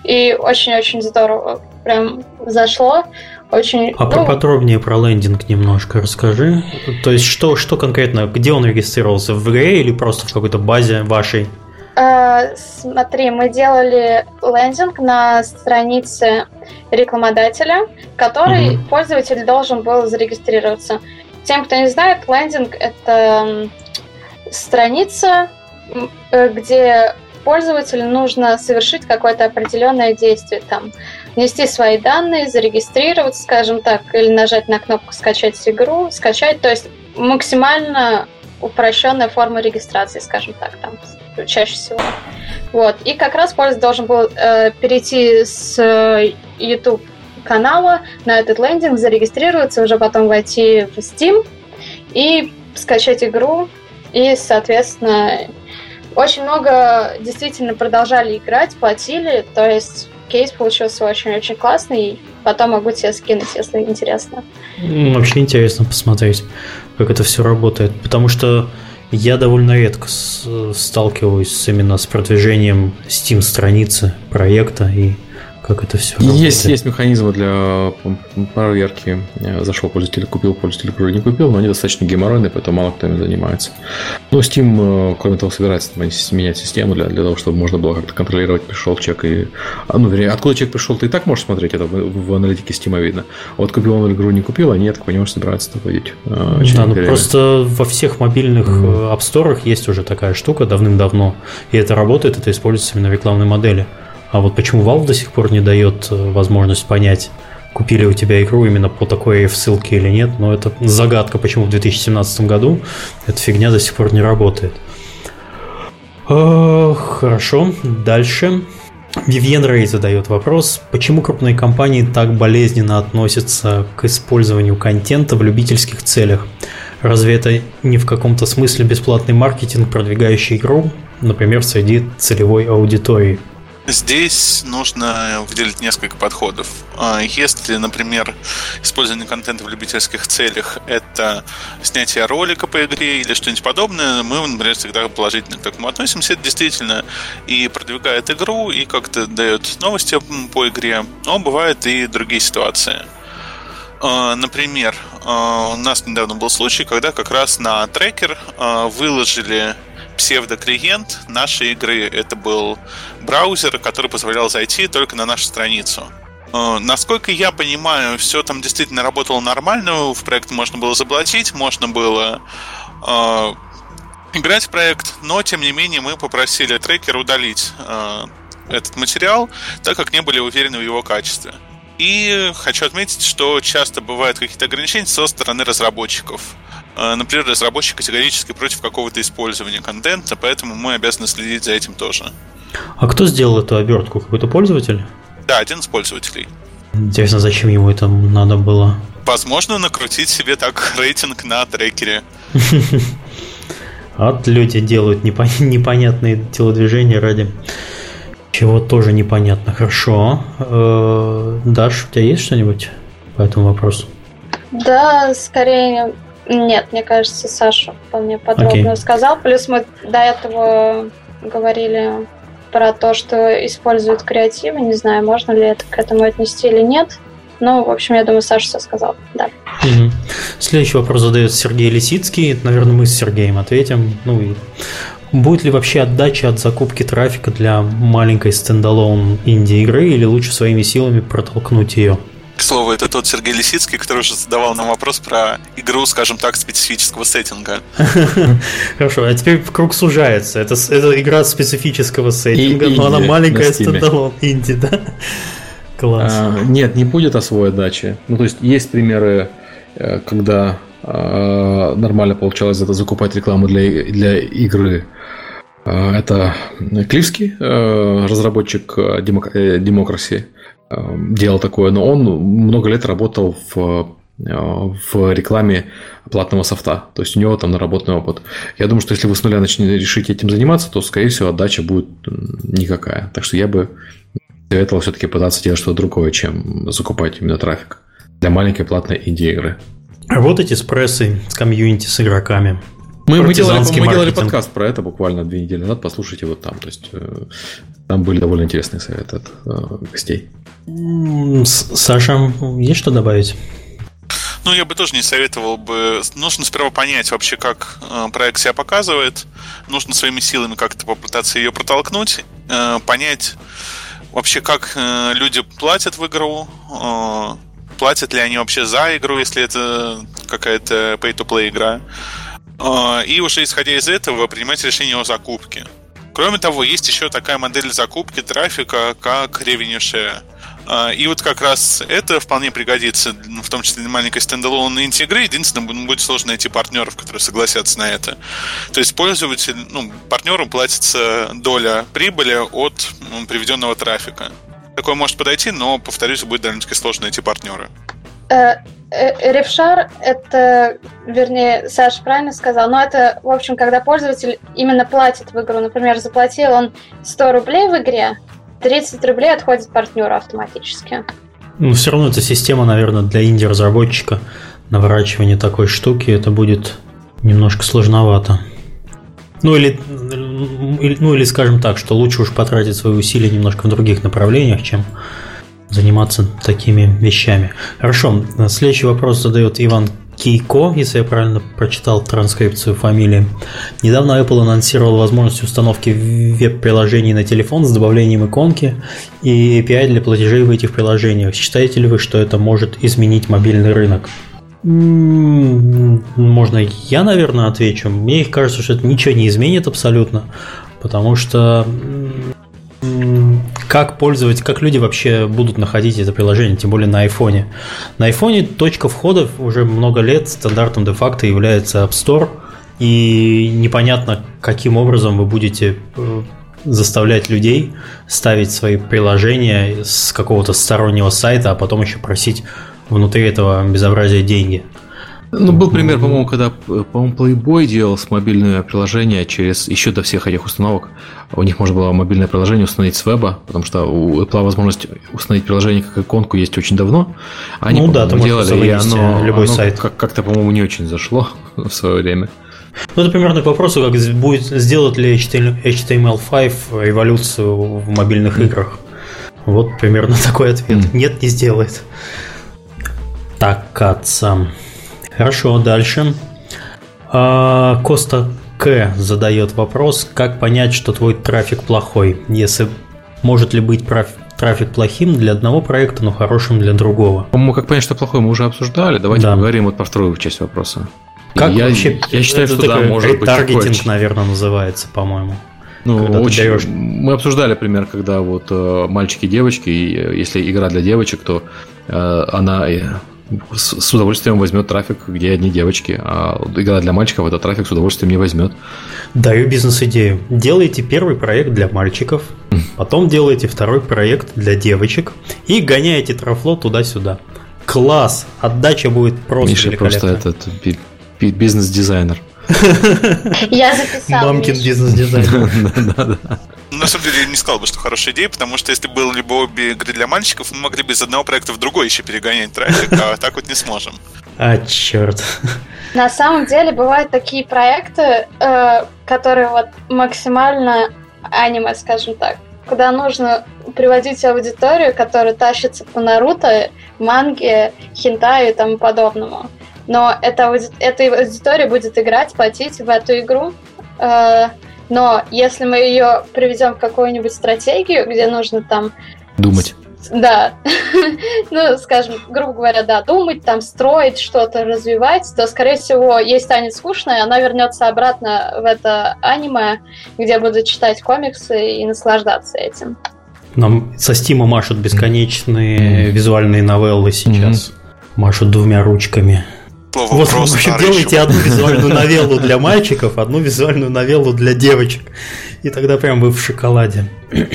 И очень-очень здорово прям зашло. Очень, а ну, поподробнее про лендинг немножко расскажи. То есть что, что конкретно, где он регистрировался? В игре или просто в какой-то базе вашей? Э, смотри, мы делали лендинг на странице рекламодателя, который mm-hmm. пользователь должен был зарегистрироваться. Тем, кто не знает, лендинг это страница, э, где пользователю нужно совершить какое-то определенное действие, там, внести свои данные, зарегистрироваться, скажем так, или нажать на кнопку «Скачать игру», скачать, то есть максимально упрощенная форма регистрации, скажем так, там чаще всего. Вот. И как раз пользователь должен был э, перейти с э, YouTube канала на этот лендинг, зарегистрироваться, уже потом войти в Steam и скачать игру. И, соответственно, очень много действительно продолжали играть, платили. То есть кейс получился очень-очень классный. Потом могу тебе скинуть, если интересно. Вообще интересно посмотреть, как это все работает. Потому что я довольно редко сталкиваюсь именно с продвижением Steam страницы проекта и как это все работает. Есть, есть механизмы для проверки. Зашел пользователь, купил, пользователь не купил, но они достаточно геморройные, поэтому мало кто ими занимается. Но Steam, э, кроме того, собирается менять систему для, для того, чтобы можно было как-то контролировать, пришел человек и... А, ну, вернее, откуда человек пришел, ты и так можешь смотреть, это в, в аналитике Steam видно. Вот купил он игру, не купил, они, я так понимаю, собираются это вводить. Э, да, ну просто во всех мобильных mm. App Store есть уже такая штука давным-давно, и это работает, это используется именно в рекламной модели. А вот почему Valve до сих пор не дает э, возможность понять, купили у тебя игру именно по такой ссылке или нет, но это загадка, почему в 2017 году эта фигня до сих пор не работает. Хорошо, дальше. Вивьен Рей задает вопрос, почему крупные компании так болезненно относятся к использованию контента в любительских целях? Разве это не в каком-то смысле бесплатный маркетинг, продвигающий игру, например, среди целевой аудитории? Здесь нужно выделить несколько подходов. А, если, например, использование контента в любительских целях – это снятие ролика по игре или что-нибудь подобное, мы, например, всегда положительно к такому относимся. Это действительно и продвигает игру, и как-то дает новости по игре, но бывают и другие ситуации. А, например, а, у нас недавно был случай, когда как раз на трекер выложили псевдоклиент нашей игры. Это был браузер, который позволял зайти только на нашу страницу. Э, насколько я понимаю, все там действительно работало нормально, в проект можно было заплатить, можно было э, играть в проект, но тем не менее мы попросили трекера удалить э, этот материал, так как не были уверены в его качестве. И хочу отметить, что часто бывают какие-то ограничения со стороны разработчиков. Э, например, разработчик категорически против какого-то использования контента, поэтому мы обязаны следить за этим тоже. А кто сделал эту обертку? Какой-то пользователь? Да, один из пользователей. Интересно, зачем ему это надо было? Возможно, накрутить себе так рейтинг на трекере. Вот люди делают непонятные телодвижения ради чего тоже непонятно. Хорошо. Э, Даш, у тебя есть что-нибудь по этому вопросу? Да, скорее нет, мне кажется, Саша вполне подробно okay. сказал. Плюс мы до этого говорили про то, что используют креативы. Не знаю, можно ли это к этому отнести или нет. Ну, в общем, я думаю, Саша все сказал. Да. Угу. Следующий вопрос задает Сергей Лисицкий. Наверное, мы с Сергеем ответим. Ну и будет ли вообще отдача от закупки трафика для маленькой standalone инди-игры или лучше своими силами протолкнуть ее? К слову, это тот Сергей Лисицкий, который уже задавал нам вопрос про игру, скажем так, специфического сеттинга. Хорошо, а теперь круг сужается. Это, это игра специфического сеттинга, но она маленькая standalone инди, да? Класс. А, нет, не будет освоя дачи. Ну, то есть есть примеры, э, когда а, нормально получалось это закупать рекламу для, для игры. А, это Кливский, э, разработчик Демокраси, э, делал такое, но он много лет работал в в рекламе платного софта. То есть у него там наработанный опыт. Я думаю, что если вы с нуля начнете решить этим заниматься, то, скорее всего, отдача будет никакая. Так что я бы советовал все-таки пытаться делать что-то другое, чем закупать именно трафик для маленькой платной инди-игры. Работайте с прессой, с комьюнити, с игроками. Мы, мы, делали, мы делали подкаст про это буквально две недели назад. Послушайте вот там. То есть э, там были довольно интересные советы от э, гостей. Саша, есть что добавить? Ну, я бы тоже не советовал бы. Нужно сперва понять вообще, как э, проект себя показывает. Нужно своими силами как-то попытаться ее протолкнуть. Э, понять, вообще, как э, люди платят в игру, платят ли они вообще за игру, если это какая-то pay-to-play игра. И уже исходя из этого принимать решение о закупке. Кроме того, есть еще такая модель закупки трафика, как revenue share. А, и вот как раз это вполне пригодится, в том числе для маленькой стендалон интегры. Единственное, будет сложно найти партнеров, которые согласятся на это. То есть пользователь, ну, партнеру платится доля прибыли от ну, приведенного трафика. Такое может подойти, но, повторюсь, будет довольно-таки сложно найти партнера. Э, э, Ревшар – это, вернее, Саша правильно сказал, но это, в общем, когда пользователь именно платит в игру. Например, заплатил он 100 рублей в игре, 30 рублей отходит партнеру автоматически. Ну, все равно эта система, наверное, для инди-разработчика наворачивание такой штуки, это будет немножко сложновато. Ну или, ну или скажем так, что лучше уж потратить свои усилия немножко в других направлениях, чем заниматься такими вещами. Хорошо, следующий вопрос задает Иван Кейко, если я правильно прочитал транскрипцию фамилии. Недавно Apple анонсировал возможность установки веб-приложений на телефон с добавлением иконки и API для платежей в этих приложениях. Считаете ли вы, что это может изменить мобильный рынок? Можно я, наверное, отвечу. Мне кажется, что это ничего не изменит абсолютно, потому что как пользовать, как люди вообще будут находить это приложение, тем более на айфоне. На айфоне точка входа уже много лет стандартом де-факто является App Store, и непонятно, каким образом вы будете э, заставлять людей ставить свои приложения с какого-то стороннего сайта, а потом еще просить внутри этого безобразия деньги. Ну, был пример, по-моему, когда, по-моему, Playboy делал с мобильное приложение через еще до всех этих установок. У них можно было мобильное приложение установить с веба, потому что у Apple возможность установить приложение как иконку есть очень давно. Они, ну да, ты делали, и оно, любой оно сайт. Как- как-то, по-моему, не очень зашло в свое время. Ну, это примерно к вопросу, как будет сделать ли HTML5 эволюцию в мобильных играх. Вот примерно такой ответ. Mm. Нет, не сделает. Так, отца. Хорошо, дальше. А, Коста К задает вопрос, как понять, что твой трафик плохой, если может ли быть трафик плохим для одного проекта, но хорошим для другого. По-моему, как понять, что плохое, мы уже обсуждали. Давайте да. поговорим вот про вторую часть вопроса. Как я, вообще, я считаю, что да, может быть таргетинг, наверное, называется, по-моему. Ну, очень. Даешь... Мы обсуждали пример, когда вот э, мальчики и девочки, и э, если игра для девочек, то э, она э, с, с удовольствием возьмет трафик, где одни девочки, а игра для мальчиков этот трафик с удовольствием не возьмет. Даю бизнес-идею. Делайте первый проект для мальчиков, потом делайте второй проект для девочек и гоняете трафло туда-сюда. Класс! Отдача будет просто Миша просто этот бизнес-дизайнер. Я записал. Мамкин бизнес-дизайнер. Ну, на самом деле, я не сказал бы, что хорошая идея, потому что если были бы обе игры для мальчиков, мы могли бы из одного проекта в другой еще перегонять трафик, а так вот не сможем. А, черт. На самом деле, бывают такие проекты, э, которые вот максимально аниме, скажем так, куда нужно приводить аудиторию, которая тащится по Наруто, манге, хентаю и тому подобному но эта, эта аудитория будет играть, платить в эту игру. Э, но если мы ее приведем в какую-нибудь стратегию, где нужно там... Думать. Да. ну, скажем, грубо говоря, да, думать, там, строить что-то, развивать, то, скорее всего, ей станет скучно, и она вернется обратно в это аниме, где будет читать комиксы и наслаждаться этим. Нам со Стима машут бесконечные mm-hmm. визуальные новеллы сейчас. Mm-hmm. Машут двумя ручками слово вот, вопрос. В общем, делайте одну визуальную новеллу для мальчиков, одну визуальную новеллу для девочек. И тогда прям вы в шоколаде.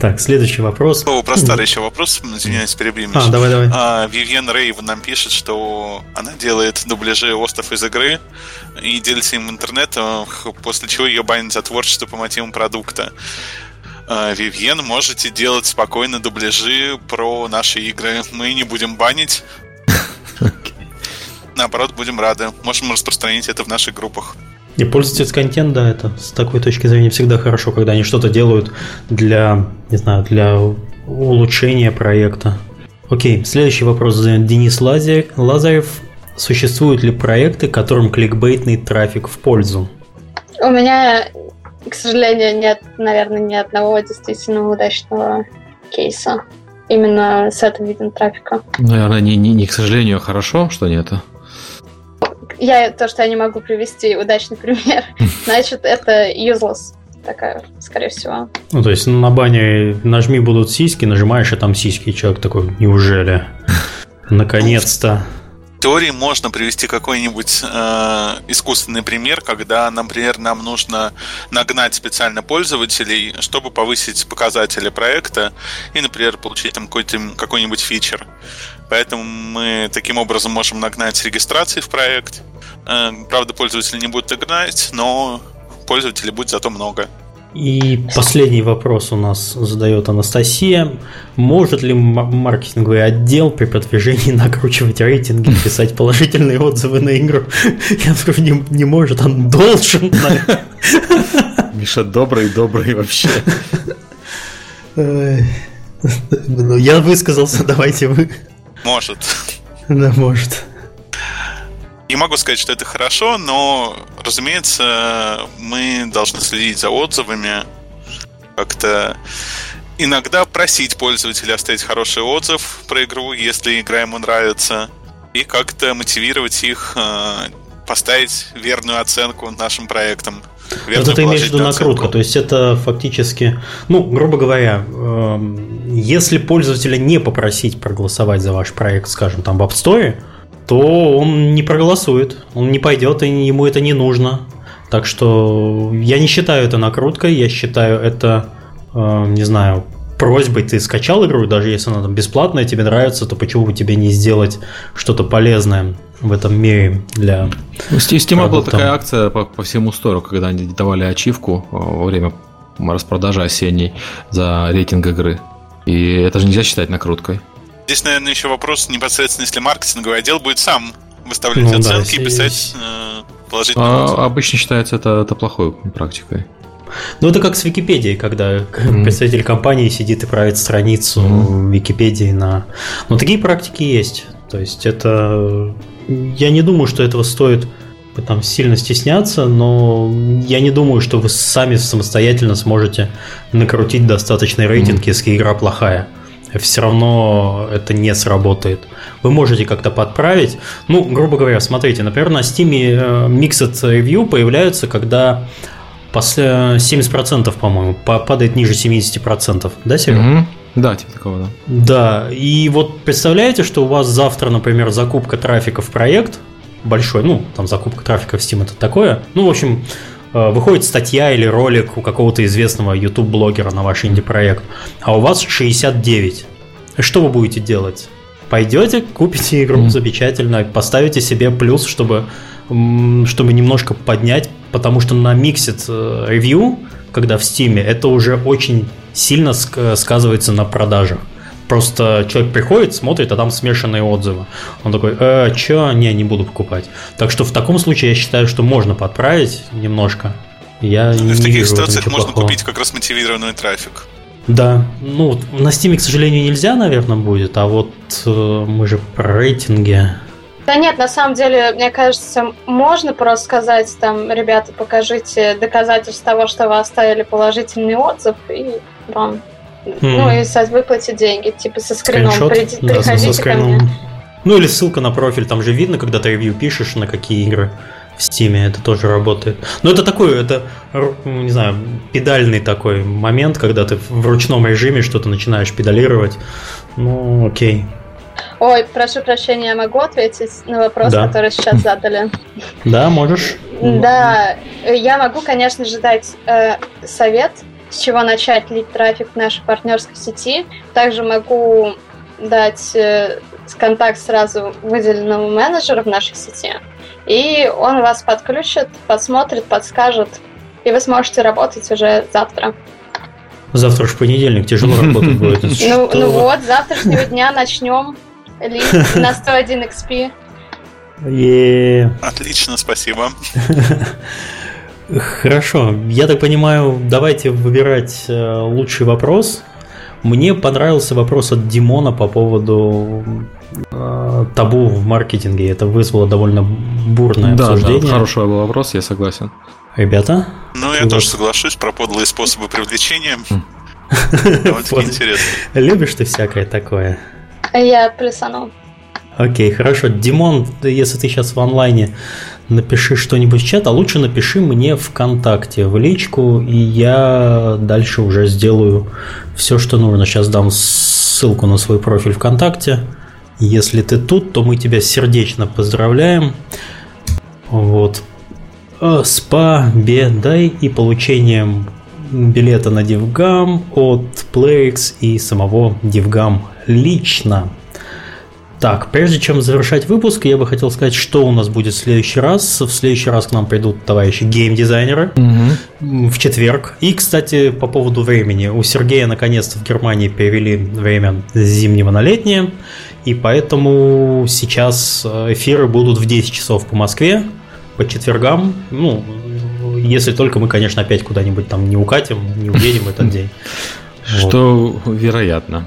Так, следующий вопрос. Слово про старый еще вопрос, извиняюсь, перебью. А, давай, давай. А, Вивьен Рейв нам пишет, что она делает дубляжи остов из игры и делится им в интернетах, после чего ее банят за творчество по мотивам продукта. А, Вивьен, можете делать спокойно дубляжи про наши игры. Мы не будем банить, Наоборот, будем рады. Можем распространить это в наших группах. И пользовательский контент, да, это с такой точки зрения всегда хорошо, когда они что-то делают для, не знаю, для улучшения проекта. Окей, следующий вопрос задает Денис Лазарев. Существуют ли проекты, которым кликбейтный трафик в пользу? У меня, к сожалению, нет, наверное, ни одного действительно удачного кейса именно с этим видом трафика. Наверное, не, не, не к сожалению, а хорошо, что нет. Я то, что я не могу привести удачный пример, значит, это useless такая, скорее всего. Ну, то есть на бане нажми будут сиськи, нажимаешь, и там сиськи, и человек такой, неужели? Наконец-то теории можно привести какой-нибудь э, искусственный пример, когда, например, нам нужно нагнать специально пользователей, чтобы повысить показатели проекта и, например, получить там какой-то, какой-нибудь фичер. Поэтому мы таким образом можем нагнать регистрации в проект. Э, правда, пользователи не будут играть, но пользователей будет зато много. И последний вопрос у нас задает Анастасия. Может ли маркетинговый отдел при продвижении накручивать рейтинги, писать положительные отзывы на игру? Я скажу, не, не может, он должен. Миша добрый, добрый вообще. Ну, я высказался, давайте вы. Может. Да, может. Не могу сказать, что это хорошо, но, разумеется, мы должны следить за отзывами, как-то иногда просить пользователя оставить хороший отзыв про игру, если игра ему нравится, и как-то мотивировать их э, поставить верную оценку нашим проектам. Вот это имеешь в виду накрутка, то есть это фактически, ну, грубо говоря, э, если пользователя не попросить проголосовать за ваш проект, скажем, там в App Store, то он не проголосует, он не пойдет, и ему это не нужно. Так что я не считаю это накруткой, я считаю это, э, не знаю, просьбой ты скачал игру, даже если она там бесплатная, тебе нравится, то почему бы тебе не сделать что-то полезное в этом мире для... У Steam была такая акция по, по всему стору, когда они давали ачивку э, во время распродажи осенней за рейтинг игры. И это же нельзя считать накруткой. Здесь, наверное, еще вопрос непосредственно, если маркетинговый отдел будет сам выставлять ну, оценки да, и писать э, положительные а, Обычно считается это, это плохой практикой. Ну, это как с Википедией, когда mm. представитель компании сидит и правит страницу mm. Википедии на... Ну, такие практики есть. То есть это... Я не думаю, что этого стоит там сильно стесняться, но я не думаю, что вы сами самостоятельно сможете накрутить достаточный рейтинг, mm-hmm. если игра плохая. Все равно это не сработает. Вы можете как-то подправить. Ну, грубо говоря, смотрите, например, на Steam э, Mixed Review появляются, когда после 70%, по-моему, падает ниже 70%. Да, Серега? Mm-hmm. Да, типа такого, да. Да, и вот представляете, что у вас завтра, например, закупка трафика в проект – большой, ну, там закупка трафика в Steam это такое. Ну, в общем, э, выходит статья или ролик у какого-то известного YouTube-блогера на ваш инди-проект, а у вас 69. Что вы будете делать? Пойдете, купите игру, mm. замечательно, поставите себе плюс, чтобы, чтобы немножко поднять, потому что на Mixed э, Review, когда в Steam, это уже очень сильно сказывается на продажах. Просто человек приходит, смотрит, а там смешанные отзывы. Он такой, э, чё? Не, не буду покупать. Так что в таком случае я считаю, что можно подправить немножко. Я И не в таких ситуациях можно плохого. купить как раз мотивированный трафик. Да, ну на Steam, к сожалению, нельзя, наверное, будет, а вот э, мы же про рейтинги. Да нет, на самом деле, мне кажется, можно просто сказать там, ребята, покажите доказательства того, что вы оставили положительный отзыв, и вам Mm. Ну, и со, выплатить деньги, типа со скрином. Скриншот, При, да, приходите со ко мне. Ну, или ссылка на профиль, там же видно, когда ты ревью пишешь, на какие игры в Стиме это тоже работает. Но это такой, это, не знаю, педальный такой момент, когда ты в ручном режиме что-то начинаешь педалировать. Ну, окей. Ой, прошу прощения, я могу ответить на вопрос, да. который сейчас задали? Да, можешь. Да, я могу, конечно же, дать э, совет с чего начать лить трафик в нашей партнерской сети. Также могу дать э, контакт сразу выделенному менеджеру в нашей сети. И он вас подключит, подсмотрит, подскажет, и вы сможете работать уже завтра. Завтра же понедельник, тяжело работать будет. Ну, ну вот, с завтрашнего дня начнем лить на 101 XP. Отлично, спасибо. Хорошо, я так понимаю, давайте выбирать э, лучший вопрос. Мне понравился вопрос от Димона по поводу э, табу в маркетинге. Это вызвало довольно бурное да, обсуждение. Да, хороший был вопрос, я согласен. Ребята? Ну, я тоже соглашусь про подлые способы привлечения. Довольно интересно. Любишь ты всякое такое? Я плюсанул. Окей, хорошо. Димон, если ты сейчас в онлайне, напиши что-нибудь в чат, а лучше напиши мне ВКонтакте, в личку, и я дальше уже сделаю все, что нужно. Сейчас дам ссылку на свой профиль ВКонтакте. Если ты тут, то мы тебя сердечно поздравляем. Вот. Э, с победой и получением билета на Дивгам от PlayX и самого Дивгам лично. Так, прежде чем завершать выпуск, я бы хотел сказать, что у нас будет в следующий раз. В следующий раз к нам придут товарищи геймдизайнеры угу. в четверг. И, кстати, по поводу времени. У Сергея наконец-то в Германии перевели время с зимнего на летнее. И поэтому сейчас э, эфиры будут в 10 часов по Москве, по четвергам. Ну, если только мы, конечно, опять куда-нибудь там не укатим, не уедем в этот день. Что вероятно.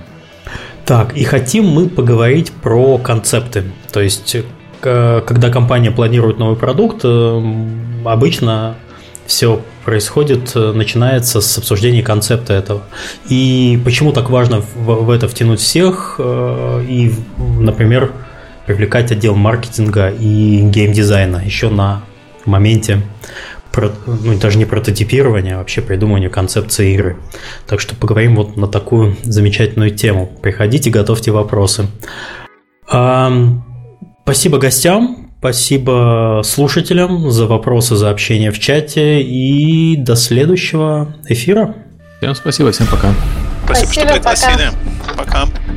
Так, и хотим мы поговорить про концепты. То есть, когда компания планирует новый продукт, э, обычно все происходит, э, начинается с обсуждения концепта этого. И почему так важно в, это втянуть всех э, и, например, привлекать отдел маркетинга и геймдизайна еще на моменте ну, даже не прототипирование, а вообще придумывание концепции игры. Так что поговорим вот на такую замечательную тему. Приходите, готовьте вопросы. А, спасибо гостям, спасибо слушателям за вопросы, за общение в чате и до следующего эфира. Всем спасибо, всем пока. Спасибо, спасибо что пригласили. Пока. пока.